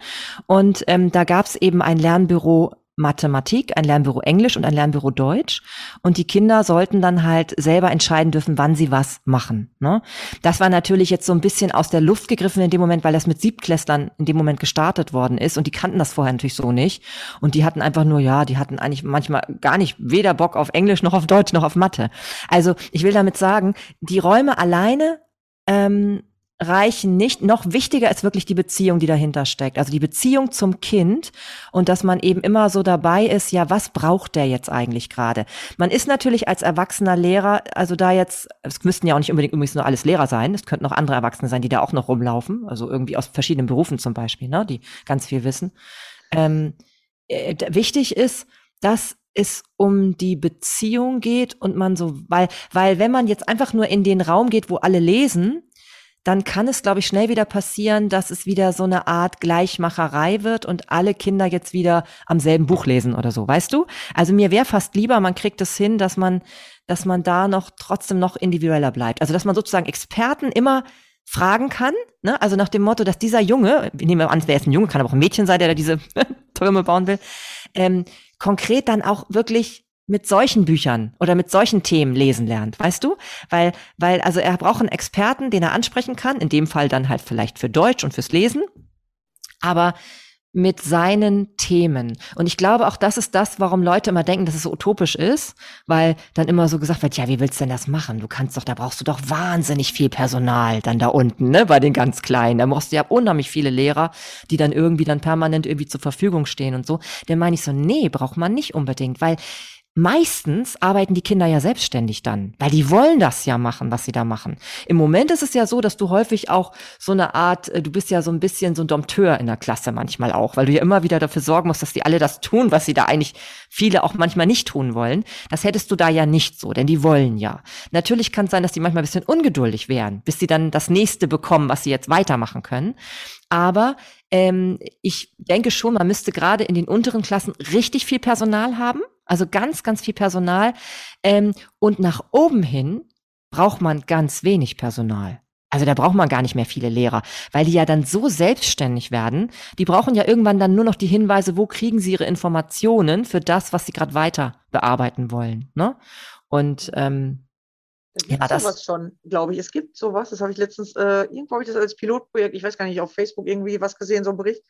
Und ähm, da gab es eben ein Lernbüro Mathematik, ein Lernbüro Englisch und ein Lernbüro Deutsch. Und die Kinder sollten dann halt selber entscheiden dürfen, wann sie was machen. Ne? Das war natürlich jetzt so ein bisschen aus der Luft gegriffen in dem Moment, weil das mit Siebtklässlern in dem Moment gestartet worden ist. Und die kannten das vorher natürlich so nicht. Und die hatten einfach nur, ja, die hatten eigentlich manchmal gar nicht weder Bock auf Englisch noch auf Deutsch noch auf Mathe. Also ich will damit sagen, die Räume alleine ähm, reichen nicht. Noch wichtiger ist wirklich die Beziehung, die dahinter steckt. Also die Beziehung zum Kind und dass man eben immer so dabei ist, ja, was braucht der jetzt eigentlich gerade? Man ist natürlich als erwachsener Lehrer, also da jetzt, es müssten ja auch nicht unbedingt übrigens nur alles Lehrer sein, es könnten auch andere Erwachsene sein, die da auch noch rumlaufen, also irgendwie aus verschiedenen Berufen zum Beispiel, ne, die ganz viel wissen. Ähm, äh, wichtig ist, dass es um die Beziehung geht und man so, weil, weil wenn man jetzt einfach nur in den Raum geht, wo alle lesen, dann kann es, glaube ich, schnell wieder passieren, dass es wieder so eine Art Gleichmacherei wird und alle Kinder jetzt wieder am selben Buch lesen oder so, weißt du? Also mir wäre fast lieber, man kriegt es hin, dass man, dass man da noch trotzdem noch individueller bleibt. Also dass man sozusagen Experten immer fragen kann, ne? also nach dem Motto, dass dieser Junge, wir nehmen an, wer ist ein Junge, kann aber auch ein Mädchen sein, der da diese Türme bauen will, ähm, konkret dann auch wirklich mit solchen Büchern oder mit solchen Themen lesen lernt, weißt du? Weil, weil, also er braucht einen Experten, den er ansprechen kann, in dem Fall dann halt vielleicht für Deutsch und fürs Lesen, aber mit seinen Themen. Und ich glaube, auch das ist das, warum Leute immer denken, dass es so utopisch ist, weil dann immer so gesagt wird, ja, wie willst du denn das machen? Du kannst doch, da brauchst du doch wahnsinnig viel Personal dann da unten, ne, bei den ganz Kleinen. Da brauchst du ja unheimlich viele Lehrer, die dann irgendwie dann permanent irgendwie zur Verfügung stehen und so. Dann meine ich so, nee, braucht man nicht unbedingt, weil meistens arbeiten die Kinder ja selbstständig dann, weil die wollen das ja machen, was sie da machen. Im Moment ist es ja so, dass du häufig auch so eine Art, äh, du bist ja so ein bisschen so ein Dompteur in der Klasse manchmal auch, weil du ja immer wieder dafür sorgen musst, dass die alle das tun, was sie da eigentlich viele auch manchmal nicht tun wollen. Das hättest du da ja nicht so, denn die wollen ja. Natürlich kann es sein, dass die manchmal ein bisschen ungeduldig wären, bis sie dann das nächste bekommen, was sie jetzt weitermachen können. Aber ähm, ich denke schon, man müsste gerade in den unteren Klassen richtig viel Personal haben also ganz, ganz viel Personal. Ähm, und nach oben hin braucht man ganz wenig Personal. Also da braucht man gar nicht mehr viele Lehrer, weil die ja dann so selbstständig werden. Die brauchen ja irgendwann dann nur noch die Hinweise, wo kriegen sie ihre Informationen für das, was sie gerade weiter bearbeiten wollen. Ne? Und ähm, da gibt ja, das sowas schon, glaube ich. Es gibt sowas, das habe ich letztens, äh, irgendwo habe ich das als Pilotprojekt, ich weiß gar nicht, auf Facebook irgendwie was gesehen, so ein Bericht,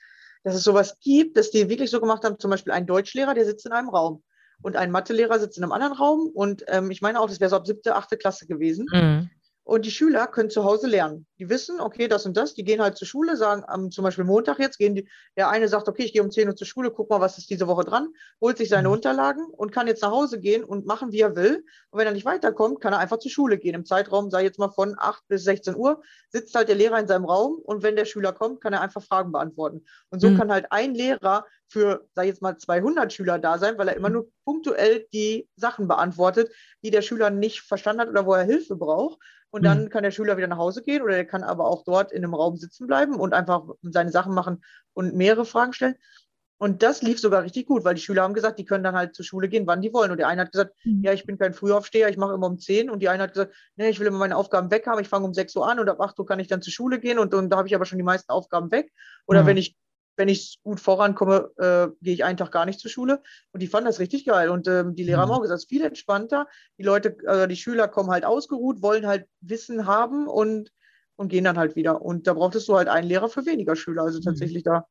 dass es sowas gibt, dass die wirklich so gemacht haben, zum Beispiel ein Deutschlehrer, der sitzt in einem Raum und ein Mathelehrer sitzt in einem anderen Raum. Und ähm, ich meine auch, das wäre so ab siebte, achte Klasse gewesen. Mhm. Und die Schüler können zu Hause lernen. Die wissen, okay, das und das, die gehen halt zur Schule, sagen am zum Beispiel Montag jetzt, gehen die, der eine sagt, okay, ich gehe um 10 Uhr zur Schule, guck mal, was ist diese Woche dran, holt sich seine mhm. Unterlagen und kann jetzt nach Hause gehen und machen, wie er will. Und wenn er nicht weiterkommt, kann er einfach zur Schule gehen. Im Zeitraum, sei jetzt mal von 8 bis 16 Uhr, sitzt halt der Lehrer in seinem Raum und wenn der Schüler kommt, kann er einfach Fragen beantworten. Und so mhm. kann halt ein Lehrer für, sag jetzt mal, 200 Schüler da sein, weil er immer mhm. nur punktuell die Sachen beantwortet, die der Schüler nicht verstanden hat oder wo er Hilfe braucht. Und dann mhm. kann der Schüler wieder nach Hause gehen oder er kann aber auch dort in einem Raum sitzen bleiben und einfach seine Sachen machen und mehrere Fragen stellen. Und das lief sogar richtig gut, weil die Schüler haben gesagt, die können dann halt zur Schule gehen, wann die wollen. Und der eine hat gesagt, mhm. ja, ich bin kein Frühaufsteher, ich mache immer um 10. Und die eine hat gesagt, nee, ich will immer meine Aufgaben weg haben, ich fange um 6 Uhr an und ab 8 Uhr kann ich dann zur Schule gehen und, und da habe ich aber schon die meisten Aufgaben weg. Oder mhm. wenn ich wenn ich gut vorankomme, äh, gehe ich einen Tag gar nicht zur Schule. Und die fanden das richtig geil. Und ähm, die Lehrer haben mhm. auch gesagt, es ist viel entspannter. Die Leute, äh, die Schüler kommen halt ausgeruht, wollen halt Wissen haben und, und gehen dann halt wieder. Und da brauchtest du halt einen Lehrer für weniger Schüler. Also mhm. tatsächlich da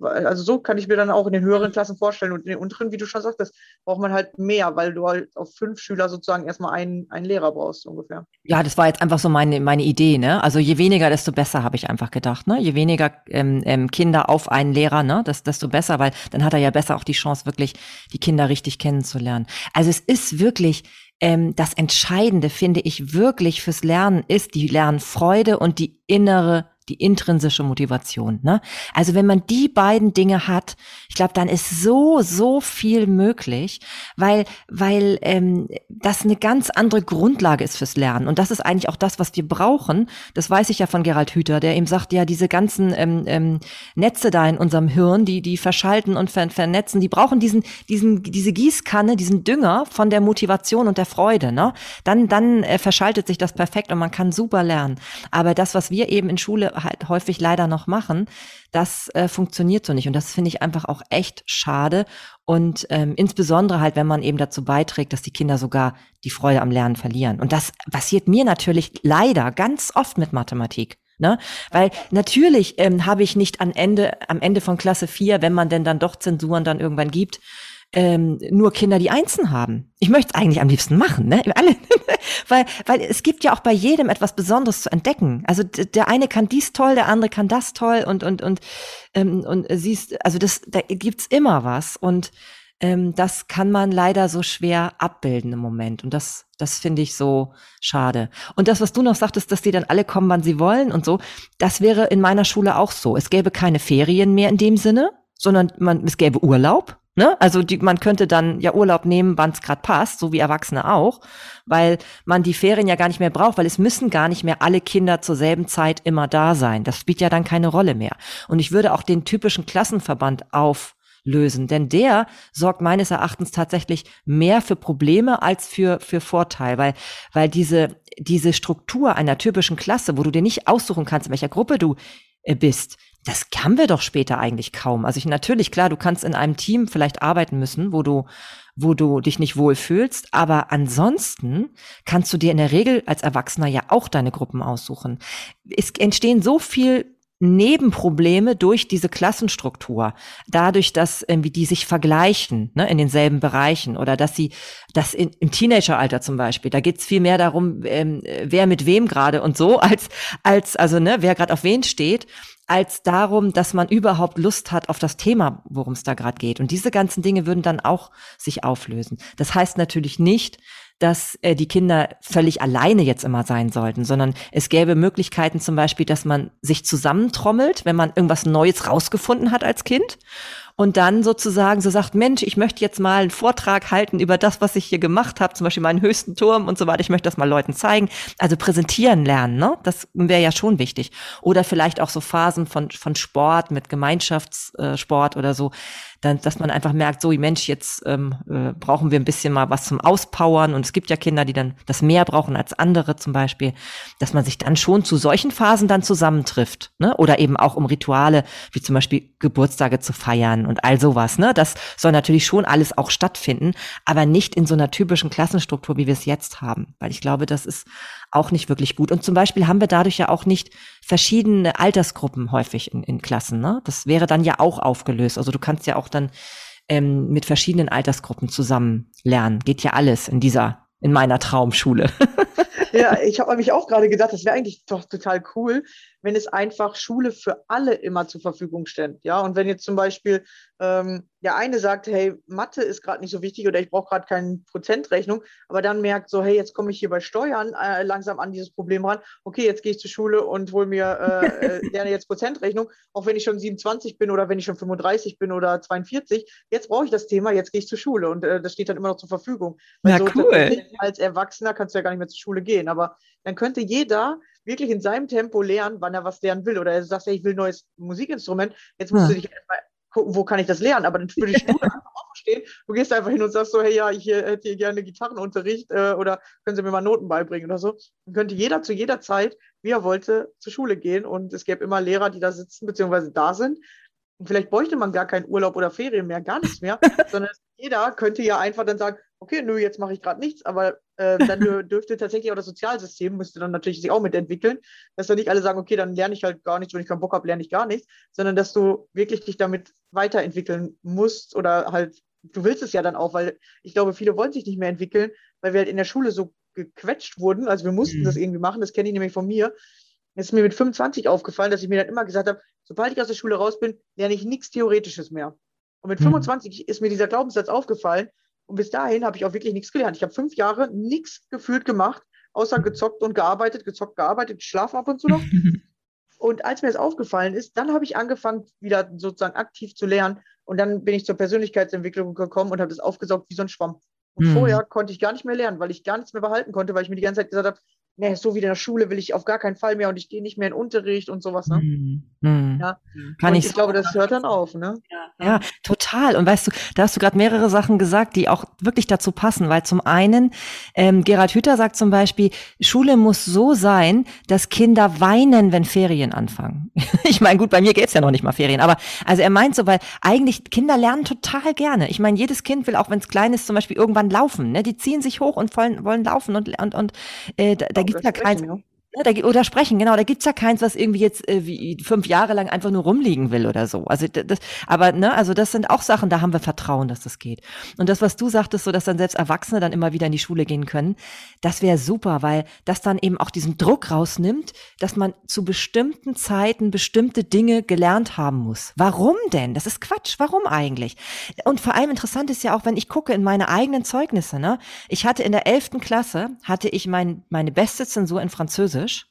also so kann ich mir dann auch in den höheren Klassen vorstellen und in den unteren, wie du schon sagtest, braucht man halt mehr, weil du halt auf fünf Schüler sozusagen erstmal einen, einen Lehrer brauchst ungefähr. Ja, das war jetzt einfach so meine, meine Idee, ne? Also je weniger, desto besser, habe ich einfach gedacht, ne? Je weniger ähm, ähm, Kinder auf einen Lehrer, ne? Das, desto besser, weil dann hat er ja besser auch die Chance, wirklich die Kinder richtig kennenzulernen. Also es ist wirklich ähm, das Entscheidende, finde ich, wirklich fürs Lernen ist die Lernfreude und die innere die intrinsische Motivation. Ne? Also wenn man die beiden Dinge hat, ich glaube, dann ist so, so viel möglich, weil, weil ähm, das eine ganz andere Grundlage ist fürs Lernen. Und das ist eigentlich auch das, was wir brauchen. Das weiß ich ja von Gerald Hüther, der eben sagt, ja, diese ganzen ähm, ähm, Netze da in unserem Hirn, die, die verschalten und ver vernetzen, die brauchen diesen, diesen, diese Gießkanne, diesen Dünger von der Motivation und der Freude. Ne? Dann, dann äh, verschaltet sich das perfekt und man kann super lernen. Aber das, was wir eben in Schule halt häufig leider noch machen, das äh, funktioniert so nicht. Und das finde ich einfach auch echt schade. Und ähm, insbesondere halt, wenn man eben dazu beiträgt, dass die Kinder sogar die Freude am Lernen verlieren. Und das passiert mir natürlich leider ganz oft mit Mathematik. Ne? Weil natürlich ähm, habe ich nicht am Ende, am Ende von Klasse 4, wenn man denn dann doch Zensuren dann irgendwann gibt, ähm, nur Kinder, die Einsen haben. Ich möchte es eigentlich am liebsten machen, ne? Alle, weil, weil es gibt ja auch bei jedem etwas Besonderes zu entdecken. Also der eine kann dies toll, der andere kann das toll und und und ähm, und siehst, also das, da gibt's immer was und ähm, das kann man leider so schwer abbilden im Moment und das das finde ich so schade. Und das, was du noch sagtest, dass die dann alle kommen, wann sie wollen und so, das wäre in meiner Schule auch so. Es gäbe keine Ferien mehr in dem Sinne, sondern man, es gäbe Urlaub Ne? Also die, man könnte dann ja Urlaub nehmen, wann es gerade passt, so wie Erwachsene auch, weil man die Ferien ja gar nicht mehr braucht, weil es müssen gar nicht mehr alle Kinder zur selben Zeit immer da sein. Das spielt ja dann keine Rolle mehr. Und ich würde auch den typischen Klassenverband auflösen, denn der sorgt meines Erachtens tatsächlich mehr für Probleme als für für Vorteil, weil weil diese diese Struktur einer typischen Klasse, wo du dir nicht aussuchen kannst, in welcher Gruppe du äh, bist, das haben wir doch später eigentlich kaum. Also ich natürlich klar, du kannst in einem Team vielleicht arbeiten müssen, wo du wo du dich nicht wohlfühlst, aber ansonsten kannst du dir in der Regel als Erwachsener ja auch deine Gruppen aussuchen. Es entstehen so viel Nebenprobleme durch diese Klassenstruktur, dadurch, dass irgendwie die sich vergleichen ne, in denselben Bereichen oder dass sie das in, im Teenageralter zum Beispiel, da geht's viel mehr darum, ähm, wer mit wem gerade und so, als als also ne, wer gerade auf wen steht als darum, dass man überhaupt Lust hat auf das Thema, worum es da gerade geht. Und diese ganzen Dinge würden dann auch sich auflösen. Das heißt natürlich nicht, dass äh, die Kinder völlig alleine jetzt immer sein sollten, sondern es gäbe Möglichkeiten zum Beispiel, dass man sich zusammentrommelt, wenn man irgendwas Neues rausgefunden hat als Kind und dann sozusagen so sagt, Mensch, ich möchte jetzt mal einen Vortrag halten über das, was ich hier gemacht habe, zum Beispiel meinen höchsten Turm und so weiter. Ich möchte das mal Leuten zeigen. Also präsentieren lernen, ne? Das wäre ja schon wichtig. Oder vielleicht auch so Phasen von, von Sport mit Gemeinschaftssport oder so dann, dass man einfach merkt, so, Mensch, jetzt ähm, äh, brauchen wir ein bisschen mal was zum Auspowern und es gibt ja Kinder, die dann das mehr brauchen als andere zum Beispiel, dass man sich dann schon zu solchen Phasen dann zusammentrifft, ne? Oder eben auch um Rituale, wie zum Beispiel Geburtstage zu feiern und all sowas, ne? Das soll natürlich schon alles auch stattfinden, aber nicht in so einer typischen Klassenstruktur, wie wir es jetzt haben, weil ich glaube, das ist auch nicht wirklich gut. Und zum Beispiel haben wir dadurch ja auch nicht verschiedene Altersgruppen häufig in, in Klassen. Ne? Das wäre dann ja auch aufgelöst. Also du kannst ja auch dann ähm, mit verschiedenen Altersgruppen zusammen lernen. Geht ja alles in dieser, in meiner Traumschule. ja, ich habe mich auch gerade gedacht, das wäre eigentlich doch total cool, wenn es einfach Schule für alle immer zur Verfügung stellt. Ja, und wenn jetzt zum Beispiel ähm, der eine sagt, hey, Mathe ist gerade nicht so wichtig oder ich brauche gerade keine Prozentrechnung, aber dann merkt so, hey, jetzt komme ich hier bei Steuern äh, langsam an dieses Problem ran. Okay, jetzt gehe ich zur Schule und hol mir, äh, äh lerne jetzt Prozentrechnung, auch wenn ich schon 27 bin oder wenn ich schon 35 bin oder 42. Jetzt brauche ich das Thema, jetzt gehe ich zur Schule und äh, das steht dann immer noch zur Verfügung. Weil ja, so cool. Als Erwachsener kannst du ja gar nicht mehr zur Schule gehen, aber dann könnte jeder wirklich in seinem Tempo lernen, wann er was lernen will. Oder er sagt, hey, ich will ein neues Musikinstrument, jetzt musst ja. du dich erstmal gucken, wo kann ich das lernen? Aber dann würde ich einfach aufstehen. Du gehst einfach hin und sagst so, hey, ja, ich hätte hier gerne Gitarrenunterricht äh, oder können Sie mir mal Noten beibringen oder so. Dann könnte jeder zu jeder Zeit, wie er wollte, zur Schule gehen und es gäbe immer Lehrer, die da sitzen bzw. da sind. Und vielleicht bräuchte man gar keinen Urlaub oder Ferien mehr, gar nichts mehr, sondern jeder könnte ja einfach dann sagen, okay, nö, jetzt mache ich gerade nichts, aber äh, dann dürfte tatsächlich auch das Sozialsystem, müsste dann natürlich sich auch mitentwickeln, dass dann nicht alle sagen, okay, dann lerne ich halt gar nichts, wenn ich keinen Bock habe, lerne ich gar nichts, sondern dass du wirklich dich damit weiterentwickeln musst oder halt, du willst es ja dann auch, weil ich glaube, viele wollen sich nicht mehr entwickeln, weil wir halt in der Schule so gequetscht wurden, also wir mussten mhm. das irgendwie machen, das kenne ich nämlich von mir. Es ist mir mit 25 aufgefallen, dass ich mir dann immer gesagt habe, sobald ich aus der Schule raus bin, lerne ich nichts Theoretisches mehr. Und mit mhm. 25 ist mir dieser Glaubenssatz aufgefallen, und bis dahin habe ich auch wirklich nichts gelernt. Ich habe fünf Jahre nichts gefühlt gemacht, außer gezockt und gearbeitet, gezockt, gearbeitet, geschlafen ab und zu noch. und als mir das aufgefallen ist, dann habe ich angefangen, wieder sozusagen aktiv zu lernen. Und dann bin ich zur Persönlichkeitsentwicklung gekommen und habe das aufgesaugt wie so ein Schwamm. Und mhm. vorher konnte ich gar nicht mehr lernen, weil ich gar nichts mehr behalten konnte, weil ich mir die ganze Zeit gesagt habe, nee, so wie in der Schule will ich auf gar keinen Fall mehr und ich gehe nicht mehr in Unterricht und sowas. Ne? Mhm. Ja. Kann und ich, ich glaube, das hört dann auf. Ne? Ja, ja, total. Und weißt du, da hast du gerade mehrere Sachen gesagt, die auch wirklich dazu passen, weil zum einen, ähm, Gerhard Hüther sagt zum Beispiel, Schule muss so sein, dass Kinder weinen, wenn Ferien anfangen. ich meine, gut, bei mir geht's ja noch nicht mal Ferien, aber also er meint so, weil eigentlich Kinder lernen total gerne. Ich meine, jedes Kind will, auch wenn es klein ist, zum Beispiel irgendwann laufen. Ne? Die ziehen sich hoch und wollen, wollen laufen und, und, und äh, da, da gibt ja keins. Da, oder sprechen, genau. Da gibt's ja keins, was irgendwie jetzt äh, wie fünf Jahre lang einfach nur rumliegen will oder so. Also das, aber ne, also das sind auch Sachen, da haben wir Vertrauen, dass das geht. Und das, was du sagtest, so dass dann selbst Erwachsene dann immer wieder in die Schule gehen können, das wäre super, weil das dann eben auch diesen Druck rausnimmt, dass man zu bestimmten Zeiten bestimmte Dinge gelernt haben muss. Warum denn? Das ist Quatsch. Warum eigentlich? Und vor allem interessant ist ja auch, wenn ich gucke in meine eigenen Zeugnisse. Ne, ich hatte in der elften Klasse hatte ich mein, meine beste Zensur in Französisch Französisch.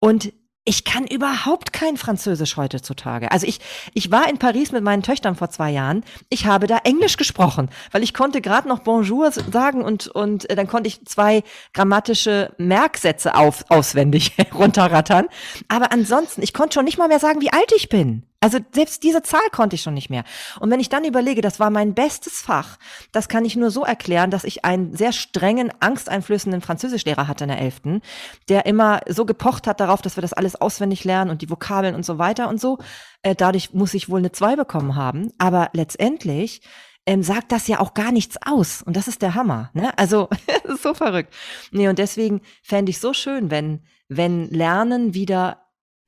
Und ich kann überhaupt kein Französisch heutzutage. Also ich, ich war in Paris mit meinen Töchtern vor zwei Jahren. Ich habe da Englisch gesprochen, weil ich konnte gerade noch Bonjour sagen und, und äh, dann konnte ich zwei grammatische Merksätze auf, auswendig runterrattern. Aber ansonsten, ich konnte schon nicht mal mehr sagen, wie alt ich bin. Also selbst diese Zahl konnte ich schon nicht mehr. Und wenn ich dann überlege, das war mein bestes Fach, das kann ich nur so erklären, dass ich einen sehr strengen, angsteinflößenden Französischlehrer hatte in der Elften, der immer so gepocht hat darauf, dass wir das alles auswendig lernen und die Vokabeln und so weiter und so. Äh, dadurch muss ich wohl eine Zwei bekommen haben. Aber letztendlich ähm, sagt das ja auch gar nichts aus. Und das ist der Hammer. Ne? Also ist so verrückt. Nee, und deswegen fände ich so schön, wenn, wenn Lernen wieder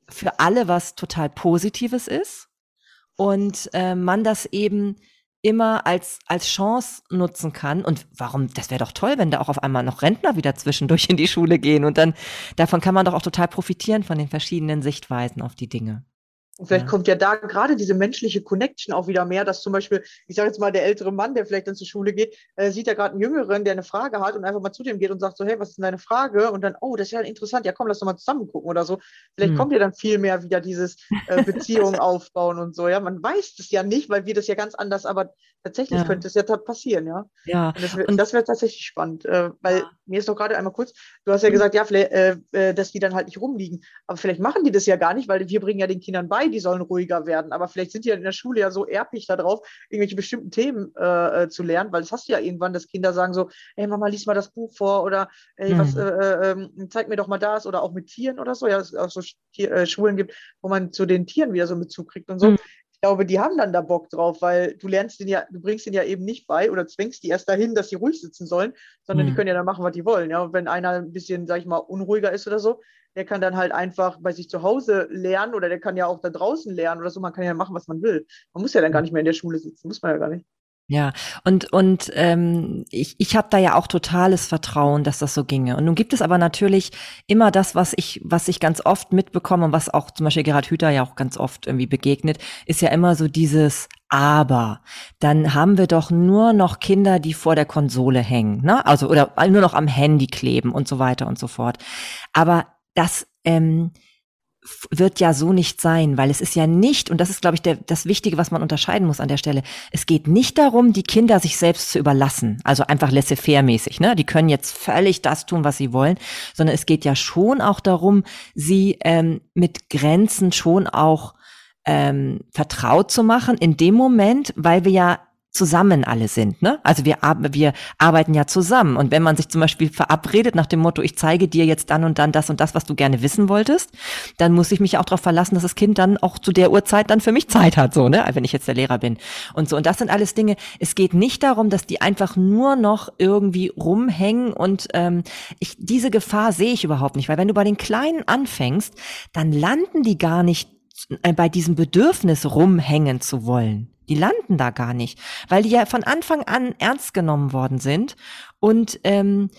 für alle was total Positives ist und äh, man das eben immer als, als Chance nutzen kann. Und warum, das wäre doch toll, wenn da auch auf einmal noch Rentner wieder zwischendurch in die Schule gehen. Und dann, davon kann man doch auch total profitieren von den verschiedenen Sichtweisen auf die Dinge. Und vielleicht ja. kommt ja da gerade diese menschliche Connection auch wieder mehr, dass zum Beispiel, ich sage jetzt mal, der ältere Mann, der vielleicht dann zur Schule geht, äh, sieht ja gerade einen Jüngeren, der eine Frage hat und einfach mal zu dem geht und sagt so, hey, was ist denn deine Frage? Und dann, oh, das ist ja interessant, ja komm, lass doch mal zusammen gucken oder so. Vielleicht hm. kommt ja dann viel mehr wieder dieses äh, Beziehung aufbauen und so. Ja, man weiß es ja nicht, weil wir das ja ganz anders, aber tatsächlich ja. könnte es ja passieren, ja. Ja. Und das wäre wär tatsächlich spannend, äh, weil ja. mir ist doch gerade einmal kurz, du hast ja hm. gesagt, ja, äh, äh, dass die dann halt nicht rumliegen, aber vielleicht machen die das ja gar nicht, weil wir bringen ja den Kindern bei, die sollen ruhiger werden. Aber vielleicht sind die ja in der Schule ja so erblich darauf, irgendwelche bestimmten Themen äh, äh, zu lernen, weil das hast du ja irgendwann, dass Kinder sagen so, hey Mama, lies mal das Buch vor oder hey, was, mhm. äh, ähm, zeig mir doch mal das oder auch mit Tieren oder so. Ja, es auch so Tier, Schulen gibt, wo man zu den Tieren wieder so mit zukriegt und so. Mhm. Ich glaube, die haben dann da Bock drauf, weil du lernst den ja, du bringst den ja eben nicht bei oder zwängst die erst dahin, dass sie ruhig sitzen sollen, sondern mhm. die können ja dann machen, was die wollen. Ja, und wenn einer ein bisschen, sag ich mal, unruhiger ist oder so, der kann dann halt einfach bei sich zu Hause lernen oder der kann ja auch da draußen lernen oder so. Man kann ja machen, was man will. Man muss ja dann gar nicht mehr in der Schule sitzen, muss man ja gar nicht. Ja, und, und ähm, ich, ich habe da ja auch totales Vertrauen, dass das so ginge. Und nun gibt es aber natürlich immer das, was ich, was ich ganz oft mitbekomme und was auch zum Beispiel Gerhard Hüther ja auch ganz oft irgendwie begegnet, ist ja immer so dieses aber dann haben wir doch nur noch Kinder, die vor der Konsole hängen, ne? Also oder nur noch am Handy kleben und so weiter und so fort. Aber das ähm, wird ja so nicht sein, weil es ist ja nicht, und das ist, glaube ich, der, das Wichtige, was man unterscheiden muss an der Stelle, es geht nicht darum, die Kinder sich selbst zu überlassen, also einfach laissez-faire-mäßig, ne? Die können jetzt völlig das tun, was sie wollen, sondern es geht ja schon auch darum, sie ähm, mit Grenzen schon auch ähm, vertraut zu machen, in dem Moment, weil wir ja zusammen alle sind. Ne? Also wir, wir arbeiten ja zusammen. Und wenn man sich zum Beispiel verabredet nach dem Motto, ich zeige dir jetzt dann und dann das und das, was du gerne wissen wolltest, dann muss ich mich auch darauf verlassen, dass das Kind dann auch zu der Uhrzeit dann für mich Zeit hat, so, ne? wenn ich jetzt der Lehrer bin. Und so. Und das sind alles Dinge. Es geht nicht darum, dass die einfach nur noch irgendwie rumhängen und ähm, ich, diese Gefahr sehe ich überhaupt nicht, weil wenn du bei den Kleinen anfängst, dann landen die gar nicht bei diesem Bedürfnis rumhängen zu wollen. Die landen da gar nicht, weil die ja von Anfang an ernst genommen worden sind. Und ähm,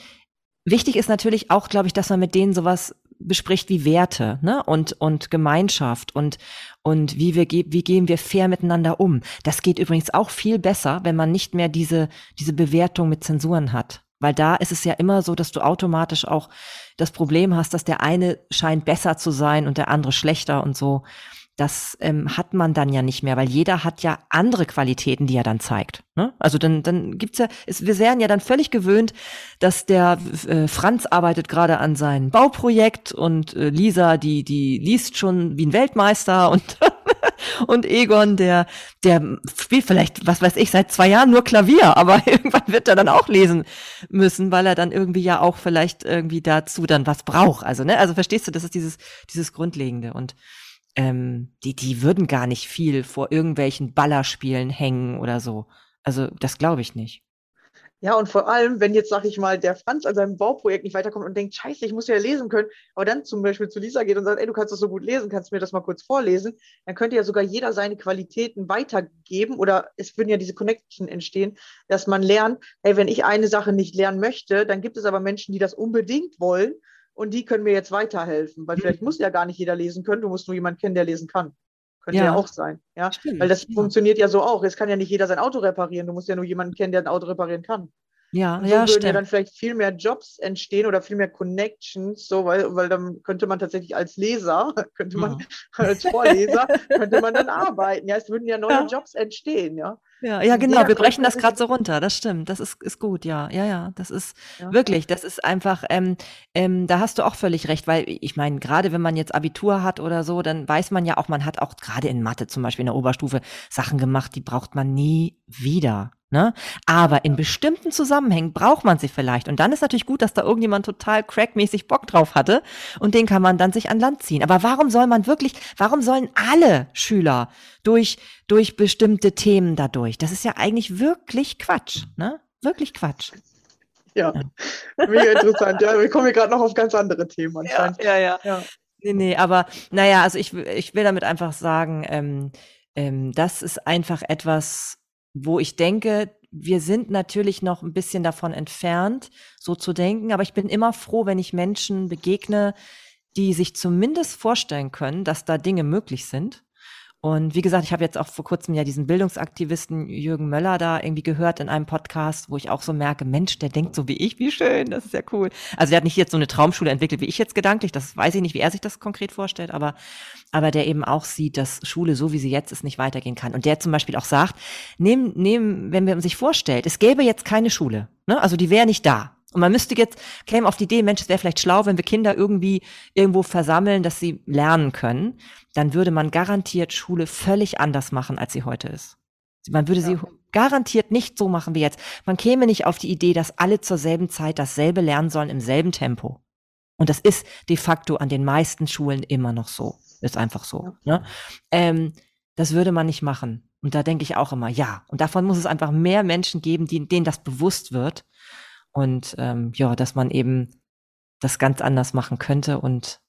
wichtig ist natürlich auch, glaube ich, dass man mit denen sowas bespricht wie Werte ne? und, und Gemeinschaft und, und wie, wir wie gehen wir fair miteinander um. Das geht übrigens auch viel besser, wenn man nicht mehr diese, diese Bewertung mit Zensuren hat. Weil da ist es ja immer so, dass du automatisch auch das Problem hast, dass der eine scheint besser zu sein und der andere schlechter und so das ähm, hat man dann ja nicht mehr, weil jeder hat ja andere Qualitäten, die er dann zeigt. Ne? Also dann, dann gibt's ja, es, wir wären ja dann völlig gewöhnt, dass der äh, Franz arbeitet gerade an seinem Bauprojekt und äh, Lisa, die, die liest schon wie ein Weltmeister und und Egon, der, der spielt vielleicht, was weiß ich, seit zwei Jahren nur Klavier, aber irgendwann wird er dann auch lesen müssen, weil er dann irgendwie ja auch vielleicht irgendwie dazu dann was braucht. Also, ne, also verstehst du, das ist dieses, dieses Grundlegende und ähm, die, die würden gar nicht viel vor irgendwelchen Ballerspielen hängen oder so. Also das glaube ich nicht. Ja, und vor allem, wenn jetzt, sag ich mal, der Franz an seinem Bauprojekt nicht weiterkommt und denkt, scheiße, ich muss ja lesen können, aber dann zum Beispiel zu Lisa geht und sagt, ey, du kannst das so gut lesen, kannst du mir das mal kurz vorlesen, dann könnte ja sogar jeder seine Qualitäten weitergeben oder es würden ja diese Connection entstehen, dass man lernt, ey, wenn ich eine Sache nicht lernen möchte, dann gibt es aber Menschen, die das unbedingt wollen und die können mir jetzt weiterhelfen, weil vielleicht muss ja gar nicht jeder lesen können, du musst nur jemanden kennen, der lesen kann. Könnte ja, ja auch sein. Ja? Stimmt, weil das ja. funktioniert ja so auch. Es kann ja nicht jeder sein Auto reparieren, du musst ja nur jemanden kennen, der ein Auto reparieren kann. Ja, und so ja, würden stimmt. ja dann vielleicht viel mehr Jobs entstehen oder viel mehr Connections, so, weil, weil dann könnte man tatsächlich als Leser, könnte man, als Vorleser, könnte man dann arbeiten. Ja, es würden ja neue ja. Jobs entstehen, ja. Ja, ja, genau. Wir brechen das gerade so runter. Das stimmt. Das ist, ist gut. Ja, ja, ja. Das ist ja. wirklich. Das ist einfach. Ähm, ähm, da hast du auch völlig recht, weil ich meine, gerade wenn man jetzt Abitur hat oder so, dann weiß man ja auch, man hat auch gerade in Mathe zum Beispiel in der Oberstufe Sachen gemacht, die braucht man nie wieder. Ne? Aber in bestimmten Zusammenhängen braucht man sie vielleicht. Und dann ist natürlich gut, dass da irgendjemand total crackmäßig Bock drauf hatte und den kann man dann sich an Land ziehen. Aber warum soll man wirklich, warum sollen alle Schüler durch, durch bestimmte Themen dadurch? Das ist ja eigentlich wirklich Quatsch, ne? Wirklich Quatsch. Ja, ja. mega interessant. Ja, wir kommen hier gerade noch auf ganz andere Themen anscheinend. Ja, ja, ja. ja. Nee, nee, aber naja, also ich, ich will damit einfach sagen, ähm, ähm, das ist einfach etwas, wo ich denke, wir sind natürlich noch ein bisschen davon entfernt, so zu denken, aber ich bin immer froh, wenn ich Menschen begegne, die sich zumindest vorstellen können, dass da Dinge möglich sind Und wie gesagt, ich habe jetzt auch vor kurzem ja diesen Bildungsaktivisten Jürgen Möller da irgendwie gehört in einem Podcast, wo ich auch so merke, Mensch, der denkt so wie ich, wie schön, das ist ja cool. Also der hat nicht jetzt so eine Traumschule entwickelt wie ich jetzt gedanklich, das weiß ich nicht, wie er sich das konkret vorstellt, aber, aber der eben auch sieht, dass Schule so wie sie jetzt ist nicht weitergehen kann. Und der zum Beispiel auch sagt, nehmen, nehmen, wenn man sich vorstellt, es gäbe jetzt keine Schule, ne? also die wäre nicht da. Und man müsste jetzt, käme auf die Idee, Mensch, es wäre vielleicht schlau, wenn wir Kinder irgendwie irgendwo versammeln, dass sie lernen können, dann würde man garantiert Schule völlig anders machen, als sie heute ist. Man würde ja. sie garantiert nicht so machen wie jetzt. Man käme nicht auf die Idee, dass alle zur selben Zeit dasselbe lernen sollen im selben Tempo. Und das ist de facto an den meisten Schulen immer noch so. Ist einfach so. Ja. Ne? Ähm, das würde man nicht machen. Und da denke ich auch immer, ja. Und davon muss es einfach mehr Menschen geben, die, denen das bewusst wird und ähm, ja, dass man eben das ganz anders machen könnte und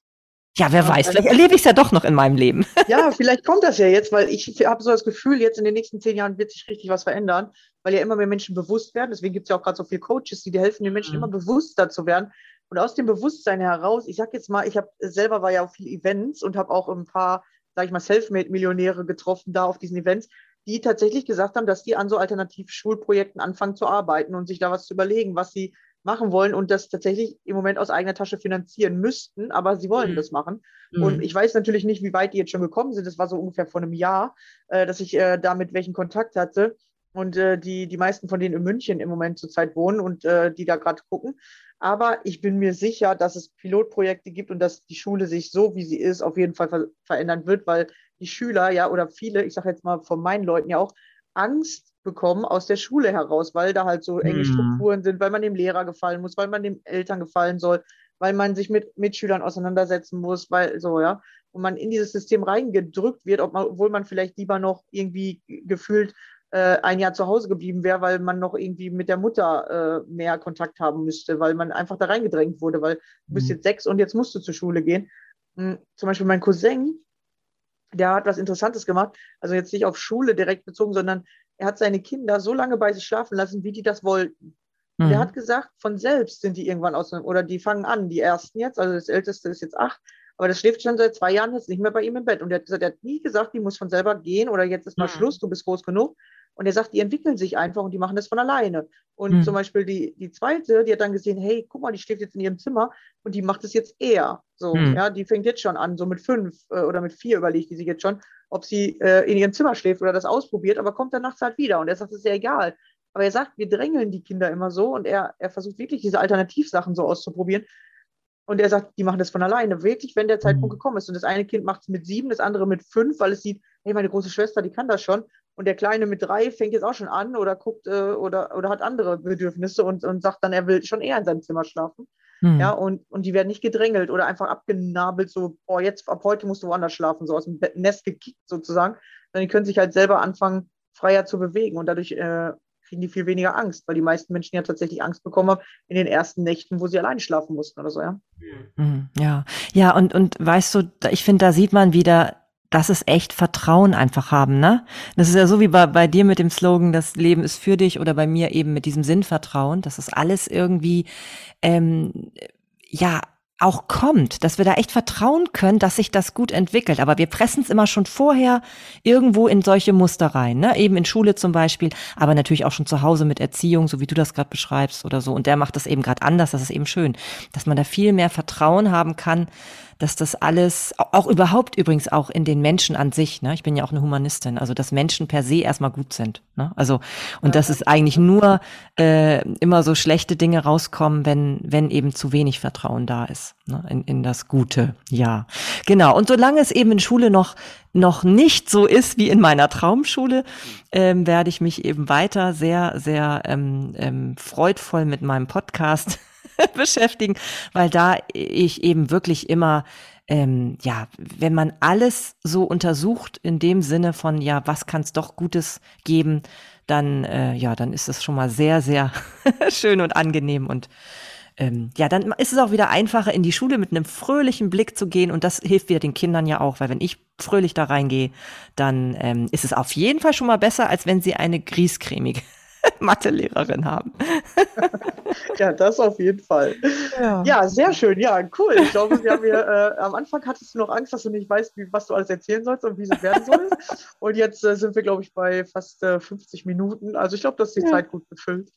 ja, wer ja, weiß, vielleicht erlebe ich es ja doch noch in meinem Leben. Ja, vielleicht kommt das ja jetzt, weil ich habe so das Gefühl, jetzt in den nächsten zehn Jahren wird sich richtig was verändern, weil ja immer mehr Menschen bewusst werden. Deswegen gibt es ja auch gerade so viele Coaches, die dir helfen, den Menschen mhm. immer bewusster zu werden. Und aus dem Bewusstsein heraus, ich sag jetzt mal, ich habe selber war ja auf viele Events und habe auch ein paar, sag ich mal, Selfmade-Millionäre getroffen da auf diesen Events die tatsächlich gesagt haben, dass die an so Alternativschulprojekten anfangen zu arbeiten und sich da was zu überlegen, was sie machen wollen und das tatsächlich im Moment aus eigener Tasche finanzieren müssten, aber sie wollen mhm. das machen. Mhm. Und ich weiß natürlich nicht, wie weit die jetzt schon gekommen sind. Das war so ungefähr vor einem Jahr, äh, dass ich äh, da mit welchen Kontakt hatte. Und äh, die, die meisten von denen in München im Moment zurzeit wohnen und äh, die da gerade gucken. Aber ich bin mir sicher, dass es Pilotprojekte gibt und dass die Schule sich so, wie sie ist, auf jeden Fall ver verändern wird, weil die Schüler ja oder viele, ich sage jetzt mal von meinen Leuten ja auch, Angst bekommen aus der Schule heraus, weil da halt so enge mhm. Strukturen sind, weil man dem Lehrer gefallen muss, weil man dem Eltern gefallen soll, weil man sich mit Mitschülern auseinandersetzen muss, weil so, ja, und man in dieses System reingedrückt wird, obwohl man vielleicht lieber noch irgendwie gefühlt äh, ein Jahr zu Hause geblieben wäre, weil man noch irgendwie mit der Mutter äh, mehr Kontakt haben müsste, weil man einfach da reingedrängt wurde, weil du bist mhm. jetzt sechs und jetzt musst du zur Schule gehen. Hm, zum Beispiel mein Cousin, der hat was Interessantes gemacht. Also jetzt nicht auf Schule direkt bezogen, sondern er hat seine Kinder so lange bei sich schlafen lassen, wie die das wollten. Mhm. Der hat gesagt, von selbst sind die irgendwann aus, oder die fangen an, die ersten jetzt, also das älteste ist jetzt acht, aber das schläft schon seit zwei Jahren jetzt nicht mehr bei ihm im Bett. Und er hat gesagt, er hat nie gesagt, die muss von selber gehen oder jetzt ist mal mhm. Schluss, du bist groß genug. Und er sagt, die entwickeln sich einfach und die machen das von alleine. Und mhm. zum Beispiel die, die zweite, die hat dann gesehen, hey, guck mal, die schläft jetzt in ihrem Zimmer und die macht es jetzt eher. So, mhm. ja, die fängt jetzt schon an, so mit fünf äh, oder mit vier überlegt die sich jetzt schon, ob sie äh, in ihrem Zimmer schläft oder das ausprobiert, aber kommt dann nachts halt wieder. Und er sagt, das ist ja egal. Aber er sagt, wir drängeln die Kinder immer so und er, er versucht wirklich diese Alternativsachen so auszuprobieren. Und er sagt, die machen das von alleine, wirklich, wenn der Zeitpunkt mhm. gekommen ist. Und das eine Kind macht es mit sieben, das andere mit fünf, weil es sieht, hey, meine große Schwester, die kann das schon. Und der Kleine mit drei fängt jetzt auch schon an oder guckt äh, oder, oder hat andere Bedürfnisse und, und sagt dann, er will schon eher in seinem Zimmer schlafen. Mhm. Ja, und, und die werden nicht gedrängelt oder einfach abgenabelt, so, oh, jetzt ab heute musst du woanders schlafen, so aus dem Nest gekickt sozusagen. Sondern die können sich halt selber anfangen, freier zu bewegen und dadurch äh, kriegen die viel weniger Angst, weil die meisten Menschen ja tatsächlich Angst bekommen haben in den ersten Nächten, wo sie allein schlafen mussten oder so, ja. Mhm. Ja, ja, und, und weißt du, ich finde, da sieht man wieder, das ist echt Vertrauen einfach haben, ne? Das ist ja so wie bei, bei dir mit dem Slogan, das Leben ist für dich oder bei mir eben mit diesem Sinnvertrauen, dass es alles irgendwie, ähm, ja, auch kommt, dass wir da echt vertrauen können, dass sich das gut entwickelt. Aber wir pressen es immer schon vorher irgendwo in solche Muster rein, ne? eben in Schule zum Beispiel, aber natürlich auch schon zu Hause mit Erziehung, so wie du das gerade beschreibst oder so. Und der macht das eben gerade anders. Das ist eben schön, dass man da viel mehr Vertrauen haben kann, dass das alles, auch überhaupt übrigens auch in den Menschen an sich, ne? ich bin ja auch eine Humanistin, also dass Menschen per se erstmal gut sind. Ne? Also, und dass es eigentlich nur äh, immer so schlechte Dinge rauskommen, wenn, wenn eben zu wenig Vertrauen da ist, ne? in, in das Gute. Ja, genau. Und solange es eben in Schule noch, noch nicht so ist wie in meiner Traumschule, ähm, werde ich mich eben weiter sehr, sehr ähm, ähm, freudvoll mit meinem Podcast beschäftigen, weil da ich eben wirklich immer ähm, ja, wenn man alles so untersucht in dem Sinne von, ja, was kann es doch Gutes geben, dann, äh, ja, dann ist es schon mal sehr, sehr schön und angenehm und ähm, ja, dann ist es auch wieder einfacher, in die Schule mit einem fröhlichen Blick zu gehen und das hilft wieder den Kindern ja auch, weil wenn ich fröhlich da reingehe, dann ähm, ist es auf jeden Fall schon mal besser, als wenn sie eine griescremige Mathelehrerin haben. ja, das auf jeden Fall. Ja. ja. sehr schön. Ja, cool. Ich glaube, wir haben hier, äh, am Anfang hattest du noch Angst, dass du nicht weißt, wie, was du alles erzählen sollst und wie es werden soll. und jetzt äh, sind wir, glaube ich, bei fast äh, 50 Minuten. Also ich glaube, dass die ja. Zeit gut befüllt.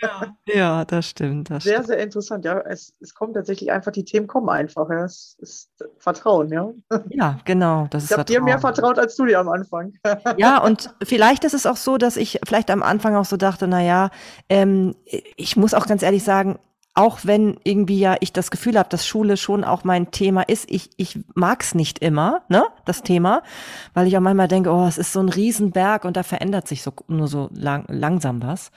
ja. ja, das stimmt. Das sehr, stimmt. sehr interessant. Ja, es, es kommt tatsächlich einfach, die Themen kommen einfach. Ja. Es ist Vertrauen, ja. Ja, genau. Das ich habe dir mehr vertraut als du dir am Anfang. ja, und vielleicht ist es auch so, dass ich vielleicht am Anfang auch so dachte, naja, ähm, ich muss auch ganz ehrlich sagen, auch wenn irgendwie ja ich das Gefühl habe, dass Schule schon auch mein Thema ist, ich, ich mag's nicht immer, ne, das Thema, weil ich auch manchmal denke, oh, es ist so ein Riesenberg und da verändert sich so nur so lang, langsam was.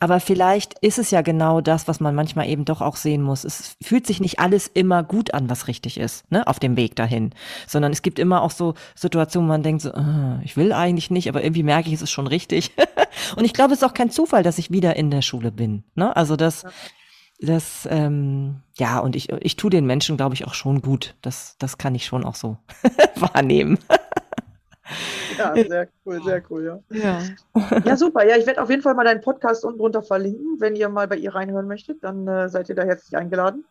Aber vielleicht ist es ja genau das, was man manchmal eben doch auch sehen muss. Es fühlt sich nicht alles immer gut an, was richtig ist, ne, auf dem Weg dahin, sondern es gibt immer auch so Situationen, wo man denkt so, oh, ich will eigentlich nicht, aber irgendwie merke ich, es ist schon richtig. und ich glaube, es ist auch kein Zufall, dass ich wieder in der Schule bin, ne? Also das das, ähm, ja, und ich, ich tue den Menschen, glaube ich, auch schon gut. Das, das kann ich schon auch so wahrnehmen. Ja, sehr cool, sehr cool, ja. Ja, ja super. Ja, ich werde auf jeden Fall mal deinen Podcast unten drunter verlinken. Wenn ihr mal bei ihr reinhören möchtet, dann äh, seid ihr da herzlich eingeladen,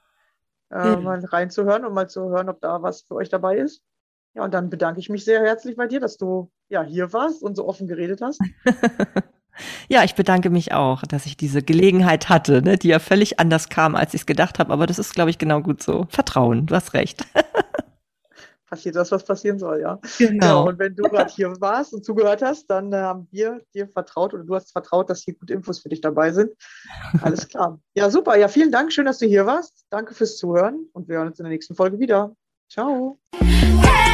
äh, mhm. mal reinzuhören und mal zu hören, ob da was für euch dabei ist. Ja, und dann bedanke ich mich sehr herzlich bei dir, dass du ja hier warst und so offen geredet hast. Ja, ich bedanke mich auch, dass ich diese Gelegenheit hatte, ne, die ja völlig anders kam, als ich es gedacht habe. Aber das ist, glaube ich, genau gut so. Vertrauen, du hast recht. Passiert das, was passieren soll, ja. Genau. Ja, und wenn du gerade hier warst und zugehört hast, dann äh, haben wir dir vertraut oder du hast vertraut, dass hier gute Infos für dich dabei sind. Alles klar. Ja, super. Ja, vielen Dank. Schön, dass du hier warst. Danke fürs Zuhören und wir hören uns in der nächsten Folge wieder. Ciao. Hey!